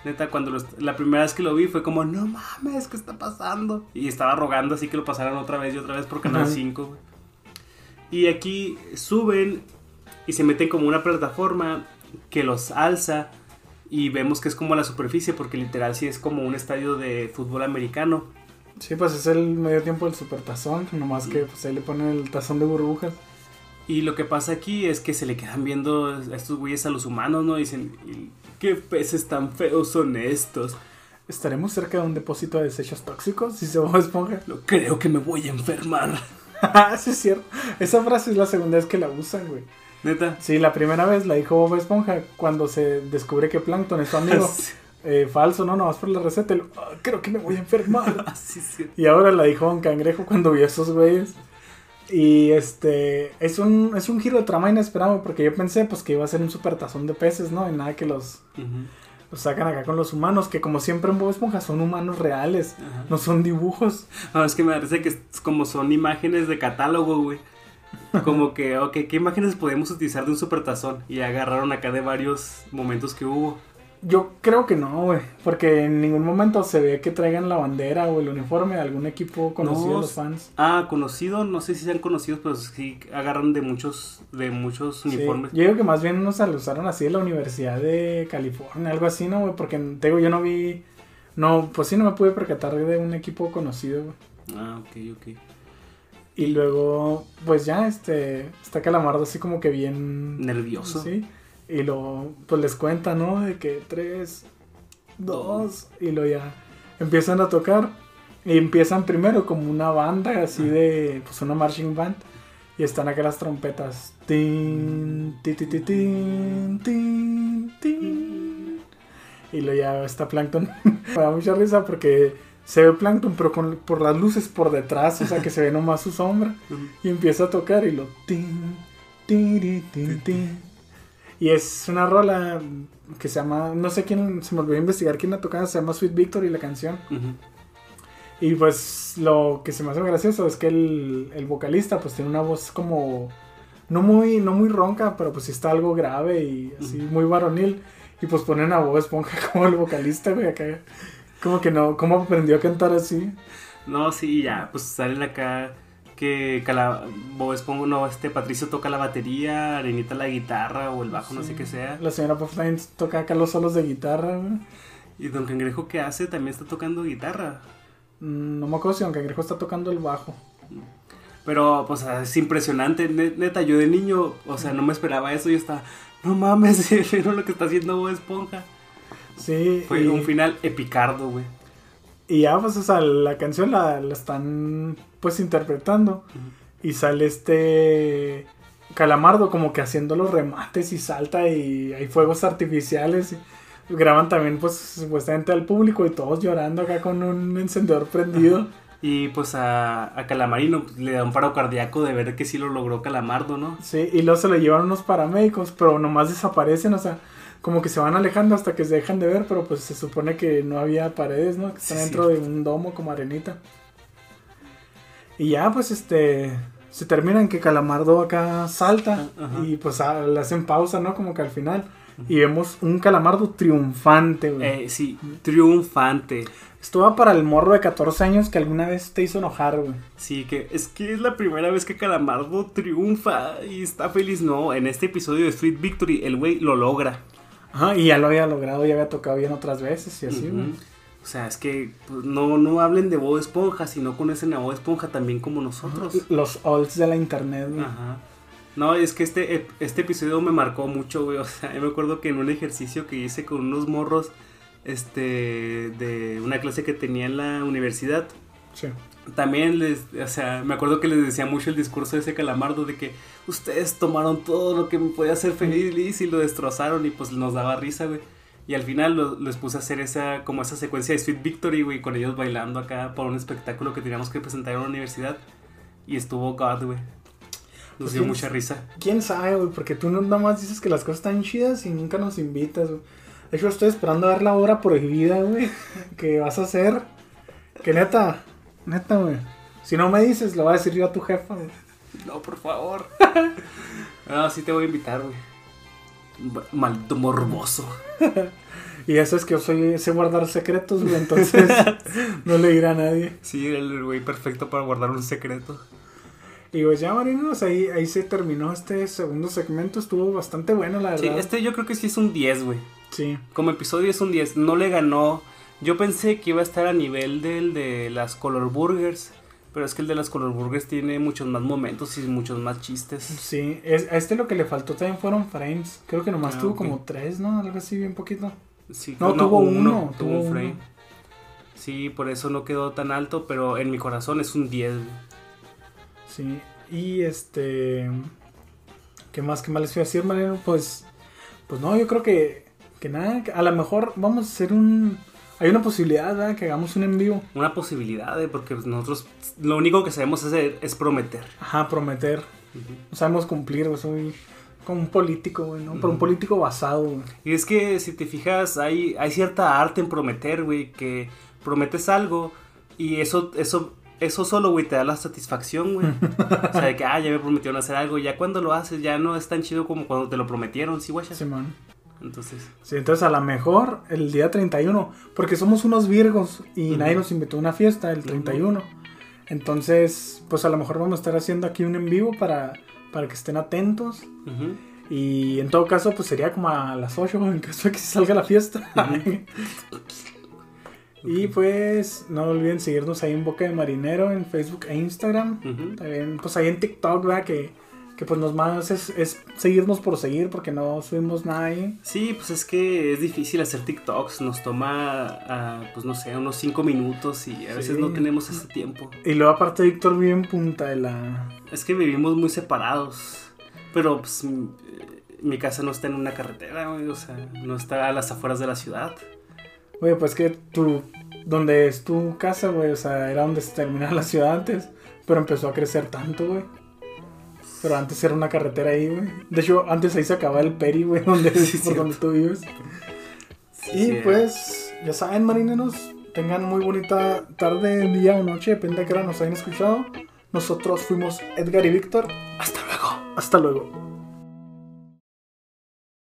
Neta, cuando la primera vez que lo vi fue como, no mames, ¿qué está pasando? Y estaba rogando así que lo pasaran otra vez y otra vez por Canal 5, güey. Y aquí suben y se meten como una plataforma que los alza y vemos que es como la superficie porque literal sí es como un estadio de fútbol americano. Sí, pues es el medio tiempo del supertazón, nomás que pues ahí le ponen el tazón de burbujas. Y lo que pasa aquí es que se le quedan viendo a estos güeyes a los humanos, ¿no? Dicen, ¿qué peces tan feos son estos? ¿Estaremos cerca de un depósito de desechos tóxicos? Si se va a esponja. No, creo que me voy a enfermar. sí, es cierto. Esa frase es la segunda vez que la usan, güey. ¿Neta? Sí, la primera vez la dijo Bob Esponja cuando se descubre que Plankton es su amigo. Eh, falso, no, no, vas por la receta. Ah, creo que me voy a enfermar. sí, sí. Y ahora la dijo un cangrejo cuando vio a esos güeyes. Y este, es un, es un giro de trama inesperado porque yo pensé pues que iba a ser un super tazón de peces, ¿no? Y nada que los, los sacan acá con los humanos, que como siempre en Bob Esponja son humanos reales, no son dibujos. No, es que me parece que es como son imágenes de catálogo, güey. Como que, ok, ¿qué imágenes podemos utilizar de un super tazón? Y agarraron acá de varios momentos que hubo. Yo creo que no, güey. Porque en ningún momento se ve que traigan la bandera o el uniforme de algún equipo conocido de los fans. Ah, conocido, no sé si sean conocidos, pero sí agarran de muchos, de muchos uniformes. Yo digo que más bien nos usaron así de la Universidad de California, algo así, ¿no, güey? Porque te digo, yo no vi. No, pues sí no me pude percatar de un equipo conocido, güey. Ah, ok, ok. Y luego, pues ya, este, está Calamardo así como que bien... Nervioso. Sí. Y lo, pues les cuenta, ¿no? De que tres, dos, y lo ya empiezan a tocar. Y empiezan primero como una banda así de, pues una marching band. Y están acá las trompetas. Tin, tin, tin, tin, tin, tin. Y lo ya está Plankton. Me da mucha risa porque se ve Plankton, pero con, por las luces por detrás, o sea que se ve nomás su sombra. Y empieza a tocar y lo. Tin, tin, tin, tin. Y es una rola que se llama, no sé quién, se me olvidó investigar quién la tocaba, se llama Sweet Victory la canción. Y pues lo que se me hace gracioso es que el, el, vocalista pues tiene una voz como, no muy, no muy ronca, pero pues sí está algo grave y así muy varonil. Y pues ponen a Bob Esponja como el vocalista, güey, acá. Como que no, ¿cómo aprendió a cantar así? No, sí, ya, pues salen acá que Cala Bob Esponja, no, este Patricio toca la batería, Arenita la guitarra o el bajo, no sé qué sea. La señora Puffline toca acá los solos de guitarra, ¿Y Don Cangrejo qué hace? También está tocando guitarra. Mm, no me acuerdo si Don Cangrejo está tocando el bajo. Pero, pues, es impresionante. Neta, yo de niño, o sea, no me esperaba eso. Yo estaba, no mames, no lo que está haciendo Bob Esponja. Sí. Fue un final epicardo, güey. Y ya, pues, o sea, la canción la, la están, pues, interpretando. Y sale este Calamardo como que haciendo los remates y salta y hay fuegos artificiales. Y graban también, pues, supuestamente al público y todos llorando acá con un encendedor prendido. Y pues a, a Calamarino le da un paro cardíaco de ver que sí lo logró Calamardo, ¿no? Sí, y luego se lo llevan unos paramédicos, pero nomás desaparecen, o sea, como que se van alejando hasta que se dejan de ver, pero pues se supone que no había paredes, ¿no? Que están dentro de un domo como arenita. Y ya, pues este. Se termina en que Calamardo acá salta y pues le hacen pausa, ¿no? Como que al final. y vemos un calamardo triunfante, güey. Eh, sí, triunfante. Esto va para el morro de 14 años que alguna vez te hizo enojar, güey. Sí, que es que es la primera vez que Calamardo triunfa y está feliz. No, en este episodio de Sweet Victory, el güey lo logra. Ajá, y ya lo había logrado, ya había tocado bien otras veces y así, güey. O sea, es que pues, no, no hablen de Bob Esponja, sino conocen a Bob Esponja también como nosotros. Los olds de la internet, güey. Ajá. No, es que este, este episodio me marcó mucho, güey. O sea, yo me acuerdo que en un ejercicio que hice con unos morros, este, de una clase que tenía en la universidad, Sí. también les, o sea, me acuerdo que les decía mucho el discurso de ese calamardo de que ustedes tomaron todo lo que me podía hacer feliz y lo destrozaron y pues nos daba risa, güey. Y al final lo- les puse a hacer esa, como esa secuencia de Sweet Victory, güey, con ellos bailando acá por un espectáculo que teníamos que presentar en la universidad. Y estuvo God, güey. Nos dio Sí. mucha risa. ¿Quién sabe, güey? Porque tú nada más dices que las cosas están chidas y nunca nos invitas, güey. De hecho, estoy esperando a ver la obra prohibida, güey. Que vas a hacer. Que neta, neta, güey. Si no me dices, lo voy a decir yo a tu jefa, güey. No, por favor. no, sí te voy a invitar, güey. Ma- Maldito morboso. Y eso es que yo soy, sé guardar secretos, güey. Entonces, no le dirá a nadie. Sí, el güey perfecto para guardar un secreto. Y pues ya, marinos, ahí, ahí se terminó este segundo segmento. Estuvo bastante bueno, la Sí, verdad. este yo creo que sí es un 10, güey. Sí. Como episodio es un 10. No le ganó. Yo pensé que iba a estar a nivel del de las Color Burgers. Pero es que el de las Color Burgers tiene muchos más momentos y muchos más chistes. Sí, es, a este lo que le faltó también fueron frames. Creo que nomás Ah, tuvo como tres, ¿no? Algo así, bien poquito. Sí, No, tuvo uno, tuvo tuvo un uno. frame. Sí, por eso no quedó tan alto, pero en mi corazón es un 10. güey. Sí, y este. ¿Qué más, qué más les iba a decir, Mariano? Pues. Pues no, yo creo que. Que nada, a lo mejor vamos a hacer un. Hay una posibilidad, ¿verdad? Que hagamos un en vivo. Una posibilidad, eh, porque nosotros lo único que sabemos hacer es prometer. Ajá, prometer. No sabemos cumplir, güey. Soy como un político, güey, ¿no? Pero un Ujú. político basado, güey. Y es que si te fijas, hay, hay cierta arte en prometer, güey, que prometes algo y eso, eso, eso solo, güey, te da la satisfacción, güey. o sea, de que, ah, ya me prometieron hacer algo, ya cuando lo haces ya no es tan chido como cuando te lo prometieron, ¿sí, güey? Simón. Entonces, Sí, entonces a lo mejor el día 31, porque somos unos virgos y Ujú. nadie nos invitó a una fiesta el 31. Entonces, pues a lo mejor vamos a estar haciendo aquí un en vivo para, para que estén atentos. Y en todo caso, pues sería como a las 8 en caso de que se salga la fiesta. y pues no olviden seguirnos ahí en Boca de Marinero en Facebook e Instagram. También, pues ahí en TikTok, ¿verdad? Que, que pues nos más es, es seguirnos por seguir porque no subimos nada ahí. Sí, pues es que es difícil hacer TikToks, nos toma, ah, pues no sé, unos 5 minutos y a veces no tenemos ese tiempo. Y luego aparte Víctor vive en Punta de la... Es que vivimos muy separados, pero pues m- eh, mi casa no está en una carretera, güey, o sea, no está a las afueras de la ciudad. Oye, pues que tu... Donde es tu casa, güey, o sea, era donde se terminaba la ciudad antes. Pero empezó a crecer tanto, güey. Pero antes era una carretera ahí, güey. De hecho, antes ahí se acababa el peri, güey, donde, Sí, por donde tú vives. y Sí, pues, ya saben, marineros, tengan muy bonita tarde, día o noche, depende de qué hora nos hayan escuchado. Nosotros fuimos Edgar y Víctor. Hasta luego. Hasta luego.